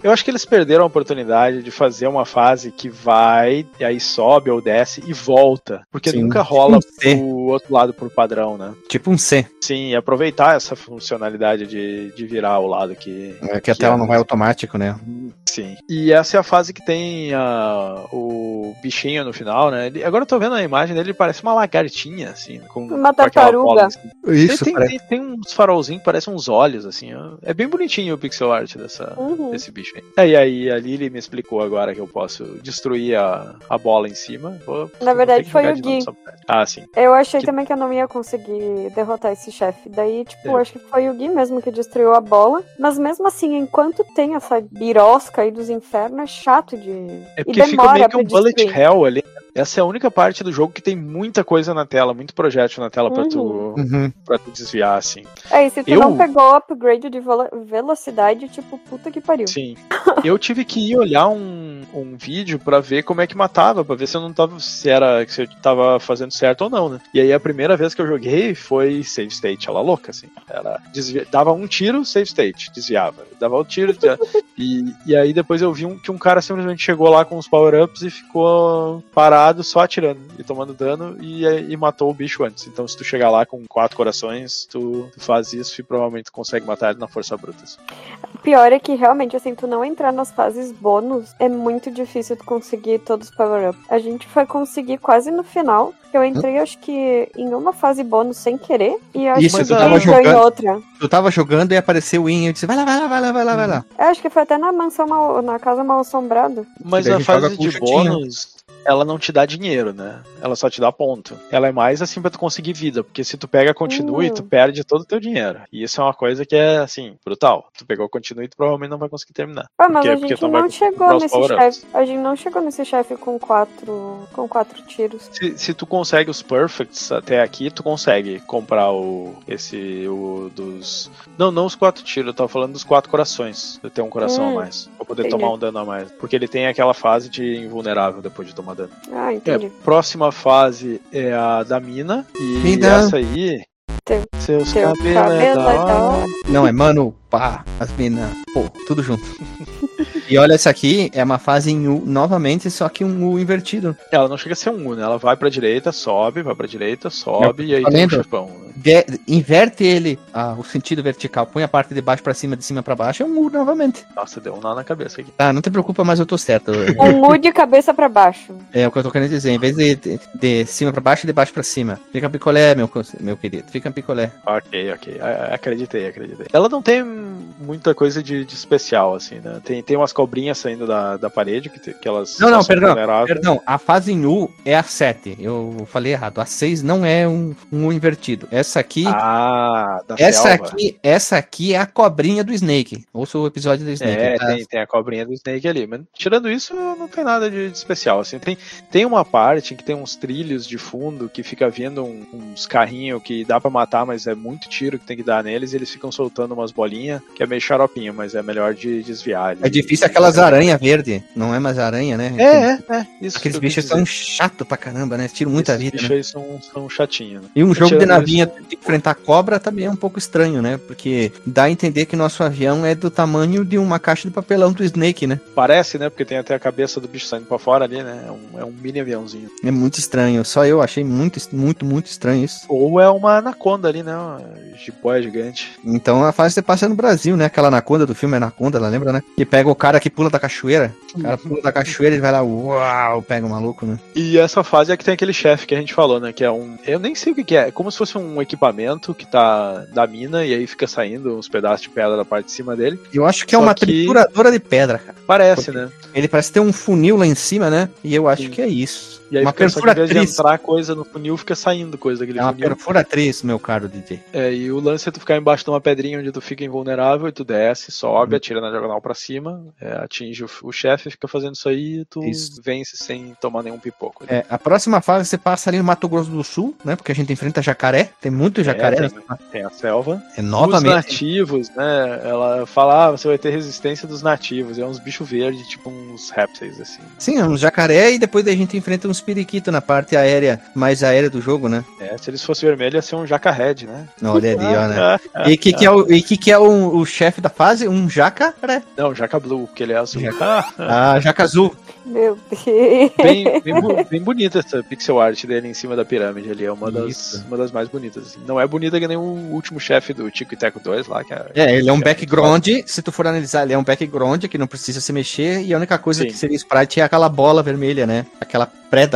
C: Eu acho que eles perderam a oportunidade de fazer uma fase que vai, e aí sobe ou desce e volta. Porque
A: Sim.
C: nunca rola
A: Um C.
C: pro outro lado por padrão, né?
A: Tipo um C.
C: Sim, e aproveitar essa funcionalidade de, de virar o lado que.
A: É que a
C: Que
A: tela
C: é-
A: não vai automático, né?
C: Sim. E essa é a fase que tem ah, o bichinho no final, né? Ele- agora eu tô vendo a imagem dele, ele parece uma lagartinha, assim. Com,
B: Uma tartaruga.
C: bola, assim.
A: Isso,
C: tem, tem, tem, uns farolzinhos que parecem uns olhos, assim. É bem bonitinho o pixel art dessa,
B: Uhum.
C: desse bicho aí. É, e aí a Lily me explicou agora que eu posso destruir a, a bola em cima. Vou-
B: Na verdade, foi o Gui.
C: Ah, sim.
B: Eu achei
C: Que-
B: também que eu não ia conseguir derrotar esse chefe. Daí, tipo,
C: É.
B: acho que foi o Gui mesmo que destruiu a bola. Mas mesmo assim, enquanto tem essa birosca aí dos infernos, é chato de.
C: É
B: e
C: porque fica
B: demora
C: meio que um bullet
B: destruir.
C: hell ali. Essa é a única parte do jogo que tem muita coisa na tela, muito projétil na tela pra, tu,
A: Uhum.
C: pra tu desviar, assim.
B: É, e se tu
C: Eu-
B: não pegou o upgrade de velo- velocidade, tipo, puta que pariu.
C: Sim. Eu tive que ir olhar um, um vídeo pra ver como é que matava, pra ver se eu não tava. Se era. Se eu tava fazendo certo ou não, né? E aí a primeira vez que eu joguei foi save state, ela louca, assim. Desvia- dava um tiro, save state, desviava. Dava um tiro, [LAUGHS] e, e aí depois eu vi um, que um cara simplesmente chegou lá com os power-ups e ficou parado só atirando e tomando dano e, e matou o bicho antes. Então se tu chegar lá com quatro corações, tu, tu faz isso e provavelmente consegue matar ele na força bruta. assim.
B: O pior é que realmente, assim, tu não entrar nas fases bônus é muito difícil tu conseguir todos os power-ups. A gente foi conseguir quase no final. Eu entrei, acho que, em uma fase bônus sem querer. E eu acho
A: Isso,
B: que
C: tu tava
B: entrou em
A: jogando-
B: outra.
A: Eu tava jogando e apareceu o In, eu disse, vai lá, vai lá, vai lá, vai lá, vai lá.
B: Eu acho que foi até na mansão mal, na casa mal assombrada.
C: Mas
A: a
C: fase
A: com
C: de bônus, ela não te dá dinheiro, né? Ela só te dá ponto. Ela é mais assim pra tu conseguir vida, porque se tu pega continue,
B: Hum.
C: tu perde todo o teu dinheiro. E isso é uma coisa que é, assim, brutal. Tu pegou continue, tu provavelmente não vai conseguir terminar.
B: Ah, mas
C: Porque-
B: a gente não chegou nesse chefe. A gente não chegou nesse chefe com quatro. com quatro tiros.
C: Se, se tu consegue os perfects até aqui, tu consegue comprar o. esse. o dos. Não, não os quatro tiros, eu tava falando dos quatro corações. Eu tenho um coração
B: Hum,
C: a mais. Pra poder
B: entendi.
C: tomar um dano a mais. Porque ele tem aquela fase de invulnerável depois de tomar dano.
B: Ah,
C: É,
B: entendi.
C: próxima fase é a da mina. E
A: Mina.
C: essa aí.
B: Teu-
C: seus
B: teu
C: cabelos
B: cabelo
C: é
B: é
C: da hora.
A: Não, é mano, pá, as minas, pô, tudo junto. [LAUGHS] e olha, essa aqui é uma fase em U novamente, só que um U invertido.
C: Ela não chega a ser um U, né? Ela vai pra direita, sobe, vai pra direita, sobe, e aí tem um chefão. né?
A: De- inverte ele, ah, o sentido vertical, põe a parte de baixo pra cima, de cima pra baixo, é um U novamente.
C: Nossa, deu um nó na cabeça aqui.
A: Tá, não te preocupa, mas eu tô certo. [LAUGHS]
B: Um U de cabeça pra baixo.
A: É o que eu tô querendo dizer, em vez de, de, de cima pra baixo, de baixo pra cima. Fica picolé, meu, meu querido, fica picolé.
C: Ok, ok. Acreditei, acreditei. Ela não tem muita coisa de, de especial, assim, né? Tem, tem umas cobrinhas saindo da, da parede que, que elas
A: Não, não, perdão,
C: vulneráveis.
A: Perdão, a fase em U é a 7. Eu falei errado. A 6 não é um, um U invertido. Essa aqui.
C: Ah, da
A: essa
C: selva.
A: aqui, essa aqui é a cobrinha do Snake. Ouça o episódio do Snake.
C: É,
A: tá?
C: tem, tem a cobrinha do Snake ali. Mas tirando isso, não tem nada de de especial. Assim, tem, tem uma parte que tem uns trilhos de fundo que fica vindo um- uns carrinhos que dá pra matar, mas é muito tiro que tem que dar neles e eles ficam soltando umas bolinhas, que é meio xaropinho, mas é melhor de desviar. ali.
A: É difícil aquelas aranhas verdes. Não é mais aranha, né?
C: É, é, é. Isso
A: Aqueles bichos são chato pra caramba, né? Tiram muita
C: Esses
A: vida.
C: bichos
A: né?
C: aí são, são chatinhos. Né?
A: E um jogo de navinha de enfrentar cobra também é um pouco estranho, né? Porque dá a entender que nosso avião é do tamanho de uma caixa de papelão do Snake, né?
C: Parece, né? Porque tem até a cabeça do bicho saindo pra fora ali, né? É um, é um mini aviãozinho.
A: É muito estranho. Só eu achei muito, muito, muito estranho isso.
C: Ou é uma anaconda ali, né? Uma jiboia gigante.
A: Então a fase você passa no Brasil, né? Aquela anaconda do filme Anaconda, ela lembra, né? Que pega o cara que pula da cachoeira. O cara pula da cachoeira e vai lá, uau, pega o maluco, né?
C: E essa fase é que tem aquele chefe que a gente falou, né? Que é um. Eu nem sei o que, que é. É como se fosse um equipamento que tá da mina e aí fica saindo uns pedaços de pedra da parte de cima dele.
A: Eu acho que é
C: Só
A: uma
C: que-
A: trituradora de pedra, cara.
C: Parece,
A: Porque-
C: né?
A: Ele parece ter um funil lá em cima, né? E eu acho
C: Sim.
A: que é isso.
C: E aí
A: uma
C: fica, só que em vez de entrar coisa no funil, fica saindo coisa daquele
A: É uma
C: funil.
A: perfuratriz, meu caro DJ.
C: É, e o lance é tu ficar embaixo de uma pedrinha onde tu fica invulnerável e tu desce, sobe, atira na diagonal pra cima, é, atinge o, o chefe, fica fazendo isso aí e tu
A: Isso.
C: vence sem tomar nenhum pipoco.
A: É, a próxima fase você passa ali no Mato Grosso do Sul, né? Porque a gente enfrenta jacaré. Tem muito jacaré.
C: É, tem, tem a selva.
A: É
C: Os
A: novamente.
C: nativos, né? Ela fala, ah, você vai ter resistência dos nativos. É uns bichos verdes, tipo uns répteis, assim.
A: Sim, é um jacaré e depois a gente enfrenta uns periquitos na parte aérea, mais aérea do jogo, né?
C: É, se eles fossem vermelhos, ia ser um jacaré, né?
A: Olha ali, ó, né?
C: Ah, [LAUGHS]
A: E que que é o, e que que é o, o chefe da fase? Um jacaré.
C: Não, jaca blue, porque ele é azul.
A: Jaca-
C: Ah,
A: Ah, jaca azul.
B: Meu Deus.
C: bem, bem, bem bonita essa pixel art dele em cima da pirâmide ali. É uma das, uma das mais bonitas. assim. Não é bonita que nem o último chefe do Tico e Teco 2 lá, que é.
A: É, ele é um
C: que
A: background, se tu for analisar, ele é um background que não precisa se mexer e a única coisa
C: Sim.
A: que seria sprite é aquela bola vermelha, né? Aquela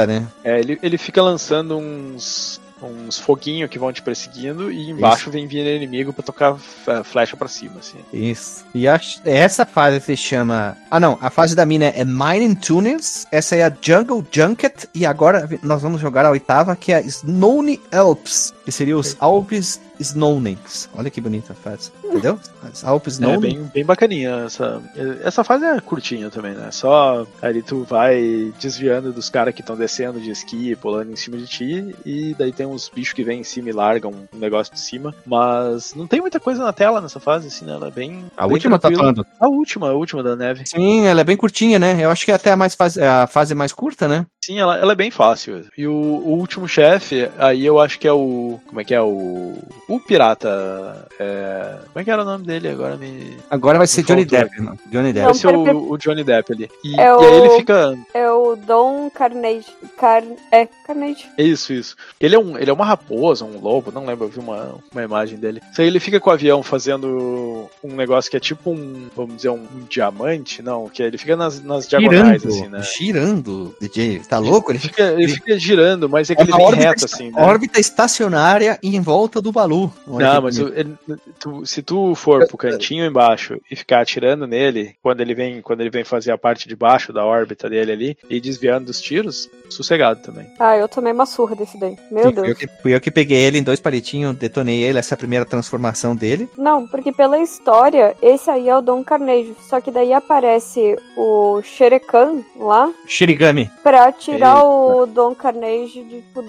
A: né?
C: É, ele, ele fica lançando uns. Uns foguinhos que vão te perseguindo e embaixo vem vindo inimigo pra tocar é, flecha pra cima, assim.
A: Isso. E acho, essa fase se chama. Ah, não. A fase da mina é Mining Tunnels. Essa é a Jungle Junket. E agora nós vamos jogar a oitava, que é a Snowy Alps. Que seria os Alpes Snownings. Olha que bonita a fase. Entendeu? As Alpes
C: É bem, bem bacaninha essa. Essa fase é curtinha também, né? Só ali tu vai desviando dos caras que estão descendo de esqui, pulando em cima de ti, e daí tem uns bichos que vêm em cima e largam um negócio de cima. Mas não tem muita coisa na tela nessa fase, assim, né? Ela é bem.
A: A
C: bem
A: última tá
C: tranquila.
A: falando.
C: A última, a última da neve.
A: Sim, ela é bem curtinha, né? Eu acho que é até a, mais fase, a fase mais curta, né?
C: Sim, ela, ela é bem fácil. E o, o último chefe, aí eu acho que é o. Como é que é? O. O pirata. é, como é que era o nome dele? Agora me.
A: Agora vai ser Johnny Depp, mano. Johnny Depp.
B: Não,
C: Vai ser o, o Johnny Depp ali. E,
B: É
C: e aí
B: o-
C: ele fica.
B: É o Dom Carnage. Car... É, Carnage.
C: Isso, isso. Ele é, um, ele é uma raposa, um lobo, não lembro, eu vi uma, uma imagem dele. Isso aí ele fica com o avião fazendo um negócio que é tipo um, vamos dizer, um, um diamante, não, que ele fica nas, nas diagonais,
A: Girando,
C: assim, né?
A: girando, DJ. Tá louco? Ele
C: fica, ele fica girando, mas é que
A: É
C: ele vem
A: órbita,
C: reto, assim, né?
A: órbita estacionária em volta do Balu.
C: Não, mas ele- tu- se tu for pro cantinho embaixo e ficar atirando nele, quando ele vem, quando ele vem fazer a parte de baixo da órbita dele ali, e desviando dos tiros, sossegado também.
B: Ah, eu tomei uma surra desse daí. Meu
A: Sim, fui, eu
B: Deus.
A: que, fui eu que peguei ele em dois palitinhos, detonei ele, essa é a primeira transformação dele.
B: Não, porque pela história, esse aí é o Dom Carnegie. Só que daí aparece o Sherekan lá
A: Shirigami.
B: pra tirar
C: Eita.
B: o Dom Carnegie de, tipo,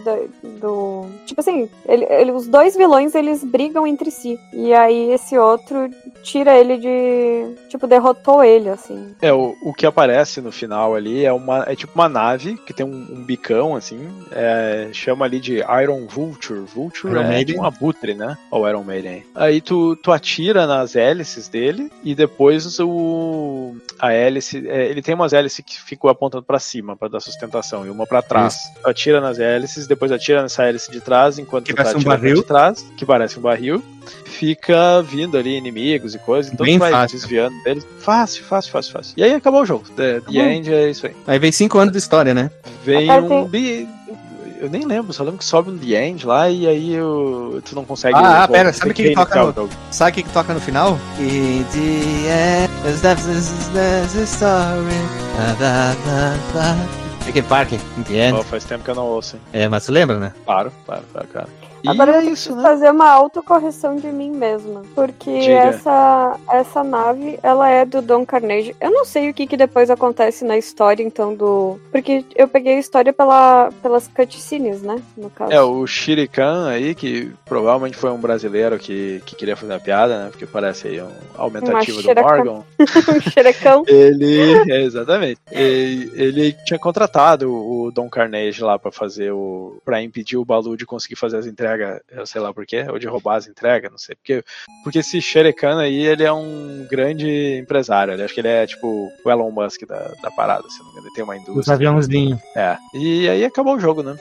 B: do. Tipo assim, ele, ele- os dois vilões eles brigam entre si. E aí esse outro tira ele de. Tipo, derrotou ele, assim.
C: É, o, o que aparece no final ali é uma é tipo uma nave que tem um, um bicão, assim, é, chama ali de Iron Vulture. Vulture
A: Iron
C: é
A: Maiden.
C: tipo um abutre, né? Ou Iron Maiden. Aí tu, tu atira nas hélices dele e depois o a hélice, é, ele tem umas hélices que ficam apontando pra cima pra dar sustentação e uma pra trás. Tu atira nas hélices, depois atira nessa hélice de trás enquanto
A: Que
C: tu tá
A: um
C: atirando
A: barril.
C: de trás, que parece um barril. Fica vindo ali inimigos e coisas, então
A: Bem
C: tu vai
A: fácil.
C: desviando deles. Fácil, fácil, fácil, fácil. E aí acabou o jogo. The, the
A: Acabou.
C: End é isso aí.
A: Aí vem cinco anos de história, né?
C: Vem um. bi- Eu nem lembro, só lembro que sobe um The End lá e aí eu, tu não consegue.
A: Ah, ah, pera, sabe quem
C: reiniciar
A: toca no-
C: o jogo.
A: Sabe o que, que toca no final? In the end, the story. Da, da, da, da. Linkin Park, end.
C: Ó, faz tempo que eu não ouço, hein?
A: É, mas tu lembra, né?
C: Claro, claro, claro, claro.
B: Agora
C: é
B: eu
C: isso, né?
B: fazer uma autocorreção de mim mesma. Porque
C: Diga.
B: essa, essa nave, ela é do Don Carnage. Eu não sei o que, que depois acontece na história, então, do. Porque eu peguei a história pela, pelas cutscenes, né? No caso.
C: É, o Shirikan aí, que provavelmente foi um brasileiro que, que queria fazer uma piada, né? Porque parece aí um aumentativo do. Morgan. [LAUGHS]
B: um xerecão.
C: Ele, é, exatamente. Ele, ele tinha contratado o Don Carnage lá pra fazer o. pra impedir o Balu de conseguir fazer as entregas, eu sei lá porquê, ou de roubar as entregas, não sei. Porque, porque esse Sherekan aí, ele é um grande empresário. Ele, acho que ele é tipo o Elon Musk da, da parada, se não me engano. Ele tem uma
A: Os
C: indústria.
A: aviãozinhos.
C: É. E aí acabou o jogo, né?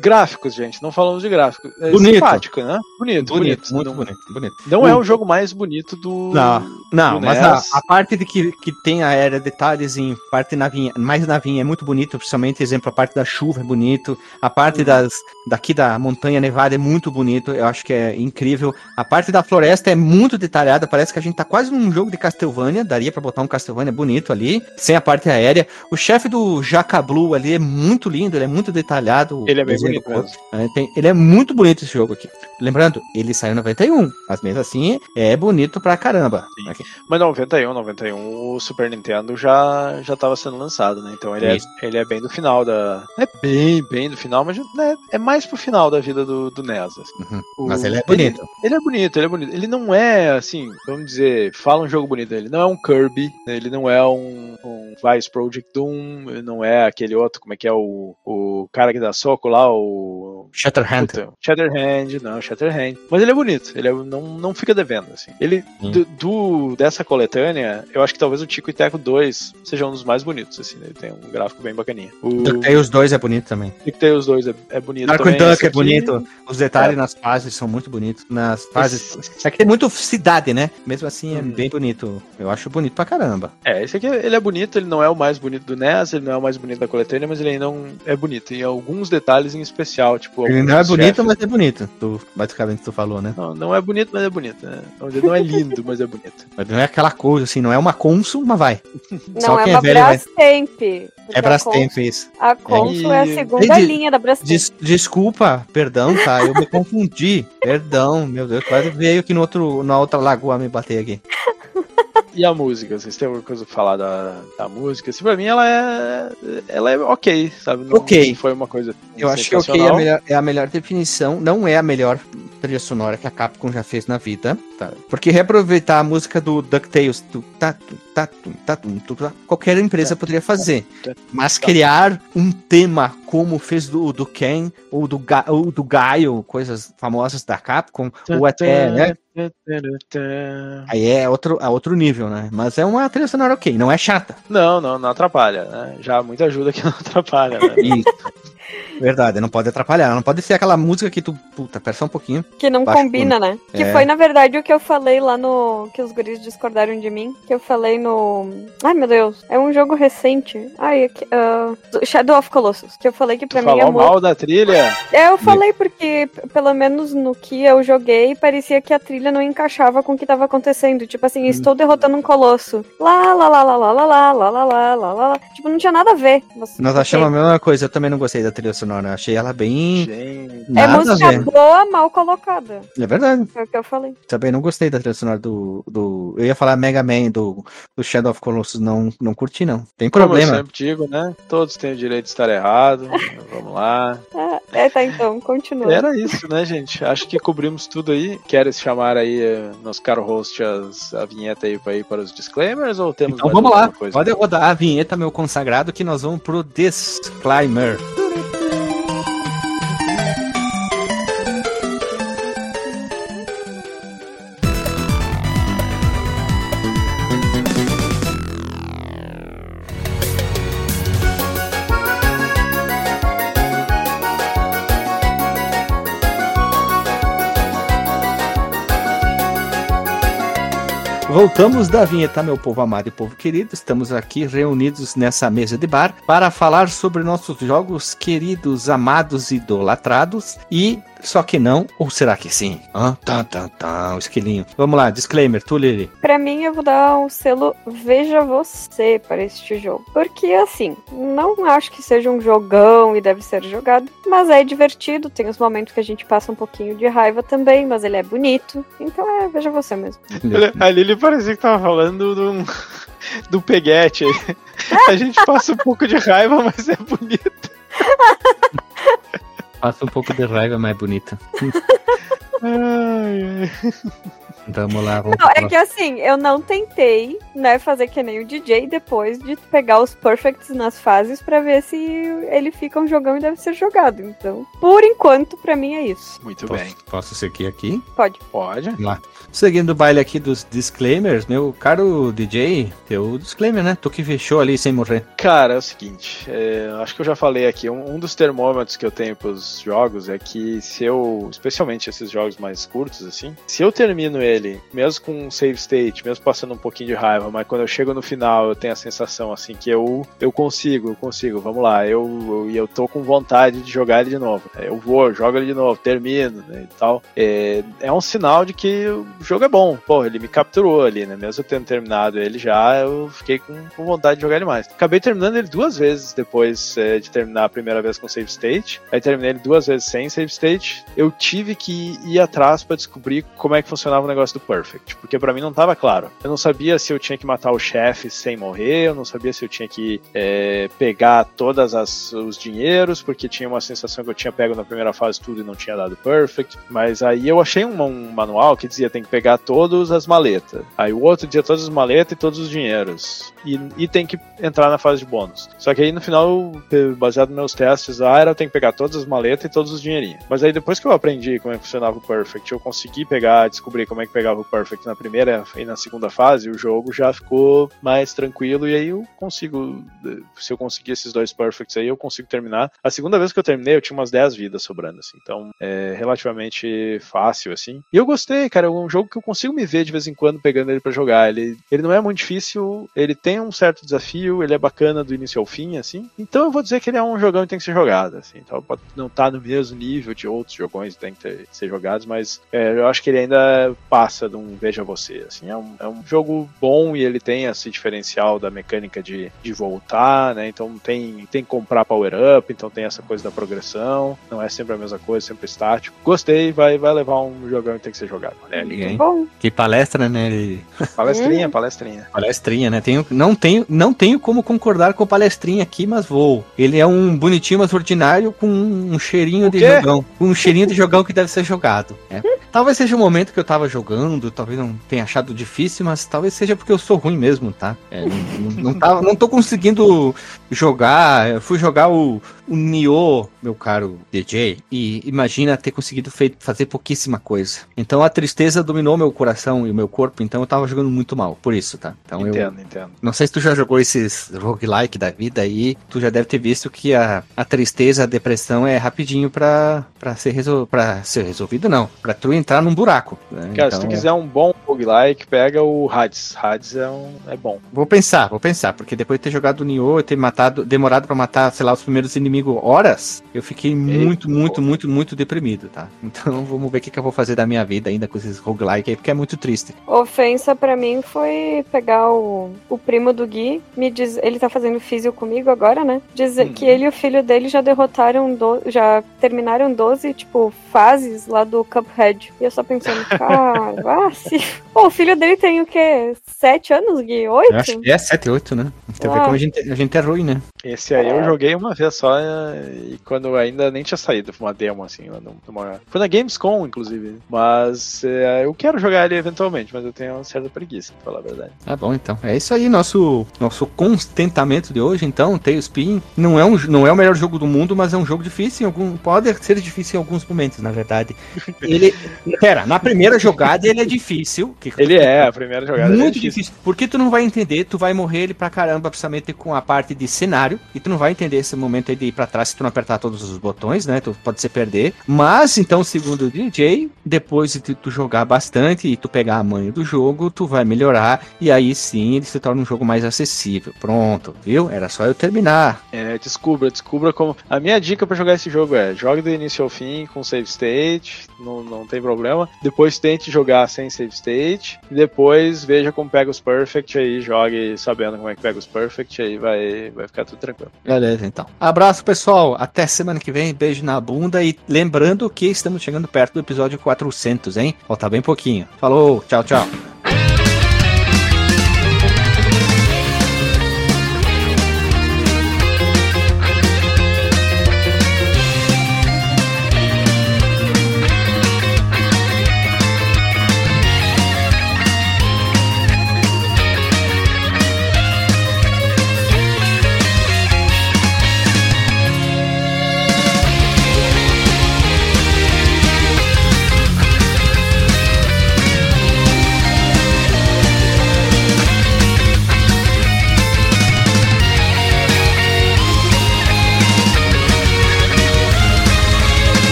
C: Gráficos, gente, não falamos de gráficos. É
A: Bonito.
C: simpático, né? Bonito, bonito.
A: Bonito, muito
C: não,
A: bonito, bonito.
C: Não é
A: O-
C: jogo mais bonito do.
A: Não, não,
C: do
A: mas a, a parte de que, que tem a era detalhes em parte navinha, mais navinha é muito bonito, principalmente, exemplo, a parte da chuva é bonito, a parte
C: Uhum.
A: das daqui da montanha nevada é muito bonito, eu acho que é incrível. A parte da floresta é muito detalhada, parece que a gente tá quase num jogo de Castlevania, daria pra botar um Castlevania bonito ali, sem a parte aérea. O chefe do Jacablu ali é muito lindo, ele é muito detalhado.
C: Ele é bem bonito
A: tem- ele é muito bonito esse jogo aqui. Lembrando, ele saiu em 91, mas mesmo assim é bonito pra caramba. Aqui.
C: Mas 91, 91, o Super Nintendo já, já tava sendo lançado, né? Então ele é, ele é bem do final da. É bem, bem do final, mas né, é mais pro final da vida do, do NES. assim.
A: Uhum.
C: O-
A: Mas ele é bonito.
C: Ele, é bonito, ele é bonito. Ele não é, assim, vamos dizer, fala um jogo bonito. Ele não é um Kirby, né? ele não é um, um Vice Project Doom, ele não é aquele outro, como é que é o, o cara que dá soco lá, o.
A: Shatterhand.
C: Puta, Shatterhand, não, Shatterhand. Mas ele é bonito, ele é- não, não fica devendo, assim. Ele, do, do- dessa coletânea, eu acho que talvez o Tico e Teco 2 seja um dos mais bonitos, assim, né? ele tem um gráfico bem bacaninha. O
A: DuckTales 2 é bonito também.
C: DuckTales 2 é, é bonito
A: Dark
C: também.
A: Duck é
C: aqui-
A: bonito. Os detalhes nas fases são muito bonitos. Nas fases.
C: Esse-
A: É que tem muito cidade, né? Mesmo assim é
C: Hum.
A: bem bonito. Eu acho bonito pra caramba.
C: É, esse aqui ele é bonito, ele não é o mais bonito do NES, ele não é o mais bonito da coletânea, mas ele ainda não é bonito. E alguns detalhes especial, tipo.
A: Ele não é bonito,
C: chefes.
A: mas é bonito. Tu, basicamente tu falou, né?
C: Não, não é bonito, mas é bonito. Né? Não é lindo, mas é bonito.
A: Mas não é aquela coisa assim, não é uma Consul, mas vai. Só
B: Não, é
A: quem
B: uma
A: é velho
B: Brastemp.
A: É
B: a
A: Brastemp isso.
B: A Consul é a
C: E-
B: segunda linha da Brastemp.
A: Des- desculpa, perdão, tá? Eu me confundi. Perdão, meu Deus, quase veio aqui no outro, na outra lagoa me bater aqui.
C: E a música? Vocês têm alguma coisa pra falar da, da música? Assim, pra mim ela é. Ela é ok, sabe? Não,
A: Ok.
C: não foi uma coisa.
A: Eu acho que ok é a, melhor, é a melhor definição. Não é a melhor trilha sonora que a Capcom já fez na vida. Tá? Porque reaproveitar a música do DuckTales, tu, tá, tu, tá, tu, tá, tu, tá, qualquer empresa poderia fazer.
C: tá,
A: Mas criar um tema como fez do, do Ken ou do, Ga- ou do Gaio, coisas famosas da Capcom, ou até, né? Aí é outro, é outro nível, né? Mas é uma trilha sonora ok, não é chata.
C: Não, não, não atrapalha, né? Já muita ajuda que não [LAUGHS] atrapalha, né?
A: Isso. Verdade, não pode atrapalhar. Não pode ser aquela música que tu, puta, presta um pouquinho.
B: Que não combina, né? Que
A: É.
B: foi, na verdade, o que eu falei lá no. Que os guris discordaram de mim. Que eu falei no. Ai, meu Deus. É um jogo recente. Ai, aqui, ah, Shadow of Colossus. Que eu falei que pra
C: Tu
B: mim é
C: falou
B: muito.
C: mal da trilha?
B: É, eu falei porque, pelo menos no que eu joguei, parecia que a trilha não encaixava com o que tava acontecendo. Tipo assim, estou derrotando um colosso. Lá, lá, lá, lá, lá, lá, lá, lá, lá, lá, lá, lá, lá. Tipo, não tinha nada a ver. Você-
A: Nós achamos a mesma coisa. Eu também não gostei da trilha sonora. Achei ela bem.
C: Gente.
B: É
A: Nada
B: música
A: ver.
B: boa, mal colocada.
A: É verdade.
B: Foi o que eu falei.
A: Também não gostei da trilha sonora do. do... Eu ia falar Mega Man do, do Shadow of Colossus. Não, não curti, não. Tem
C: Como eu
A: problema.
C: sempre digo, né? Todos têm o direito de estar errado. Vamos lá. [LAUGHS]
B: É, é, tá, então, continua.
C: Era isso, né, gente? Acho que cobrimos tudo aí. Queres chamar aí, eh, nosso caro host, as- a vinheta aí para, ir para os disclaimers ou temos
A: Então
C: mais
A: vamos lá. Pode rodar a vinheta, meu consagrado, que nós vamos pro Disclaimer. Voltamos da vinheta, meu povo amado e povo querido. Estamos aqui reunidos nessa mesa de bar para falar sobre nossos jogos queridos, amados e idolatrados. E Só que não, ou será que sim? Ah, tá, tá, tá, o esquilinho. Vamos lá, disclaimer, tu, Lili.
B: Pra mim, eu vou dar um selo Veja Você para este jogo. Porque, assim, não acho que seja um jogão e deve ser jogado, mas é divertido. Tem os momentos que a gente passa um pouquinho de raiva também, mas ele é bonito. Então é Veja Você mesmo. [LAUGHS]
C: A Lili parecia que tava falando de um, do peguete. [LAUGHS] A gente passa um pouco de raiva, mas é bonito. [LAUGHS]
A: Passa um pouco de raiva, mas é bonita. [LAUGHS]
C: Ai, ai.
A: Vamos lá, vamos
B: Não,
A: lá.
B: é que assim, eu não tentei, né, fazer que nem o DJ depois de pegar os perfects nas fases pra ver se ele fica um jogão e deve ser jogado. Então, por enquanto, pra mim é isso.
C: Muito
A: Posso,
C: bem.
A: posso seguir aqui?
B: Pode.
C: Pode.
A: Lá. Seguindo o baile aqui dos disclaimers, meu caro DJ, teu disclaimer, né? Tu que fechou ali sem morrer.
C: Cara, é o seguinte, é, acho que eu já falei aqui, um, um dos termômetros que eu tenho pros jogos é que se eu, especialmente esses jogos mais curtos, assim, se eu termino ele, mesmo com um save state, mesmo passando um pouquinho de raiva, mas quando eu chego no final eu tenho a sensação, assim, que eu, eu consigo, eu consigo, vamos lá, eu, eu, e eu tô com vontade de jogar ele de novo. É, Eu vou, jogo ele de novo, termino, né, e tal. É, é um sinal de que o jogo é bom. Pô, ele me capturou ali, né? Mesmo eu tendo terminado ele já, eu fiquei com, com vontade de jogar ele mais. Acabei terminando ele duas vezes depois é, de terminar a primeira vez com save state. Aí terminei ele duas vezes sem save state. Eu tive que ir atrás pra descobrir como é que funcionava o negócio do perfect, porque pra mim não tava claro. Eu não sabia se eu tinha que matar o chefe sem morrer, eu não sabia se eu tinha que é, pegar todas as os dinheiros, porque tinha uma sensação que eu tinha pego na primeira fase tudo e não tinha dado perfect. Mas aí eu achei um, um manual que dizia tem que pegar todas as maletas. Aí o outro dizia todas as maletas e todos os dinheiros. E, e tem que entrar na fase de bônus. Só que aí no final, baseado nos meus testes lá, era eu tenho que pegar todas as maletas e todos os dinheirinhos. Mas aí depois que eu aprendi como é que funcionava o perfect, eu consegui pegar, descobrir como é que pegava o perfect na primeira e na segunda fase, o jogo já ficou mais tranquilo e aí eu consigo, se eu conseguir esses dois perfects aí, eu consigo terminar. A segunda vez que eu terminei, eu tinha umas 10 vidas sobrando, assim. Então, é relativamente fácil, assim. E eu gostei, cara, é um jogo que eu consigo me ver de vez em quando pegando ele pra jogar. Ele, ele não é muito difícil, ele tem um certo desafio, ele é bacana do início ao fim, assim. Então eu vou dizer que ele é um jogão que tem que ser jogado, assim. Então pode não tá no mesmo nível de outros jogões que tem que ter- ser jogados, mas é, eu acho que ele ainda passa de um Veja Você, assim. É um, é um jogo bom e ele tem esse diferencial da mecânica de, de voltar, né? Então tem, tem que comprar power up, então tem essa coisa da progressão, não é sempre a mesma coisa, sempre estático. Gostei, vai, vai levar um jogão que tem que ser jogado. Né?
A: Ninguém.
B: Bom,
A: Que palestra, né? Ele-
C: Palestrinha, palestrinha.
A: Palestrinha, né? Tenho, não, tenho, não tenho como concordar com o palestrinha aqui, mas vou. Ele é um bonitinho, mas ordinário, com um cheirinho de jogão. Com um cheirinho de jogão que deve ser jogado. é. Talvez seja o momento que eu tava jogando, talvez não tenha achado difícil, mas talvez seja porque eu sou ruim mesmo, tá? É, não, não, não, tava- não tô conseguindo jogar. Eu fui jogar o, o Nioh, meu caro DJ, e imagina ter conseguido fazer pouquíssima coisa. Então a tristeza dominou meu coração e o meu corpo, então eu tava jogando muito mal, por isso, tá? Então eu.
C: Entendo, entendo.
A: Não sei se tu já jogou esses roguelike da vida aí, tu já deve ter visto que a, a tristeza, a depressão é rapidinho pra, pra, ser resol, pra ser resolvido, não. Pra tu entrar num buraco. né?
C: Cara,
A: Então,
C: se tu quiser um bom roguelike, pega o Hades. Hades é, um, é bom.
A: Vou pensar, vou pensar, porque depois de ter jogado o Nioh e ter matado, demorado pra matar, sei lá, os primeiros inimigos horas, eu fiquei muito, muito, muito, muito deprimido, tá? [LAUGHS] Então vamos ver o que, que eu vou fazer da minha vida ainda com esses roguelike aí, porque é muito triste.
B: ofensa pra mim foi pegar o, o primo do Gui, me diz, ele tá fazendo físio comigo agora, né? Dizer
C: Uhum.
B: que ele e o filho dele já derrotaram, do, já terminaram 12, tipo, fases lá do Cuphead. E eu só pensando, [LAUGHS] cara, ah, se... Pô, o filho dele tem o quê? Sete anos, Gui? Oito?
A: Eu acho que é 7, 8, né? Então vê
B: Ah.
A: como a gente, a gente é ruim, né?
C: Esse aí eu
B: É.
C: joguei uma vez só eh, e quando ainda nem tinha saído uma demo assim. lá numa- Foi na Gamescom, inclusive. Mas eh, eu quero jogar ele eventualmente, mas eu tenho uma certa preguiça, pra falar a verdade.
A: Tá bom, então. É isso aí, nosso, nosso contentamento de hoje, então. Tailspin não é, um, não é o melhor jogo do mundo, mas é um jogo difícil. Em algum, pode ser difícil em alguns momentos, na verdade. Ele. [LAUGHS] Pera, na primeira jogada ele é difícil. que- [LAUGHS]
C: Ele é, a primeira jogada. é
A: Muito difícil. Porque tu não vai entender, tu vai morrer ele pra caramba. principalmente com a parte de cenário, e tu não vai entender esse momento aí de ir pra trás se tu não apertar todos os botões, né? Tu pode se perder. Mas, então, segundo o DJ, depois de tu jogar bastante e tu pegar a manha do jogo, tu vai melhorar, e aí sim ele se torna um jogo mais acessível. Pronto, viu? Era só eu terminar.
C: É, descubra, descubra como. A minha dica para jogar esse jogo é: jogue do início ao fim com save state, não, não tem problema. Depois tente jogar sem save state, e depois veja como pega os perfect aí, jogue sabendo como é que pega os perfect, aí vai, vai ficar tudo tranquilo.
A: Beleza, então. Abraço, pessoal. Até semana que vem. Beijo na bunda. E lembrando que estamos chegando perto do episódio 400, hein? Falta bem pouquinho. Falou, tchau, tchau.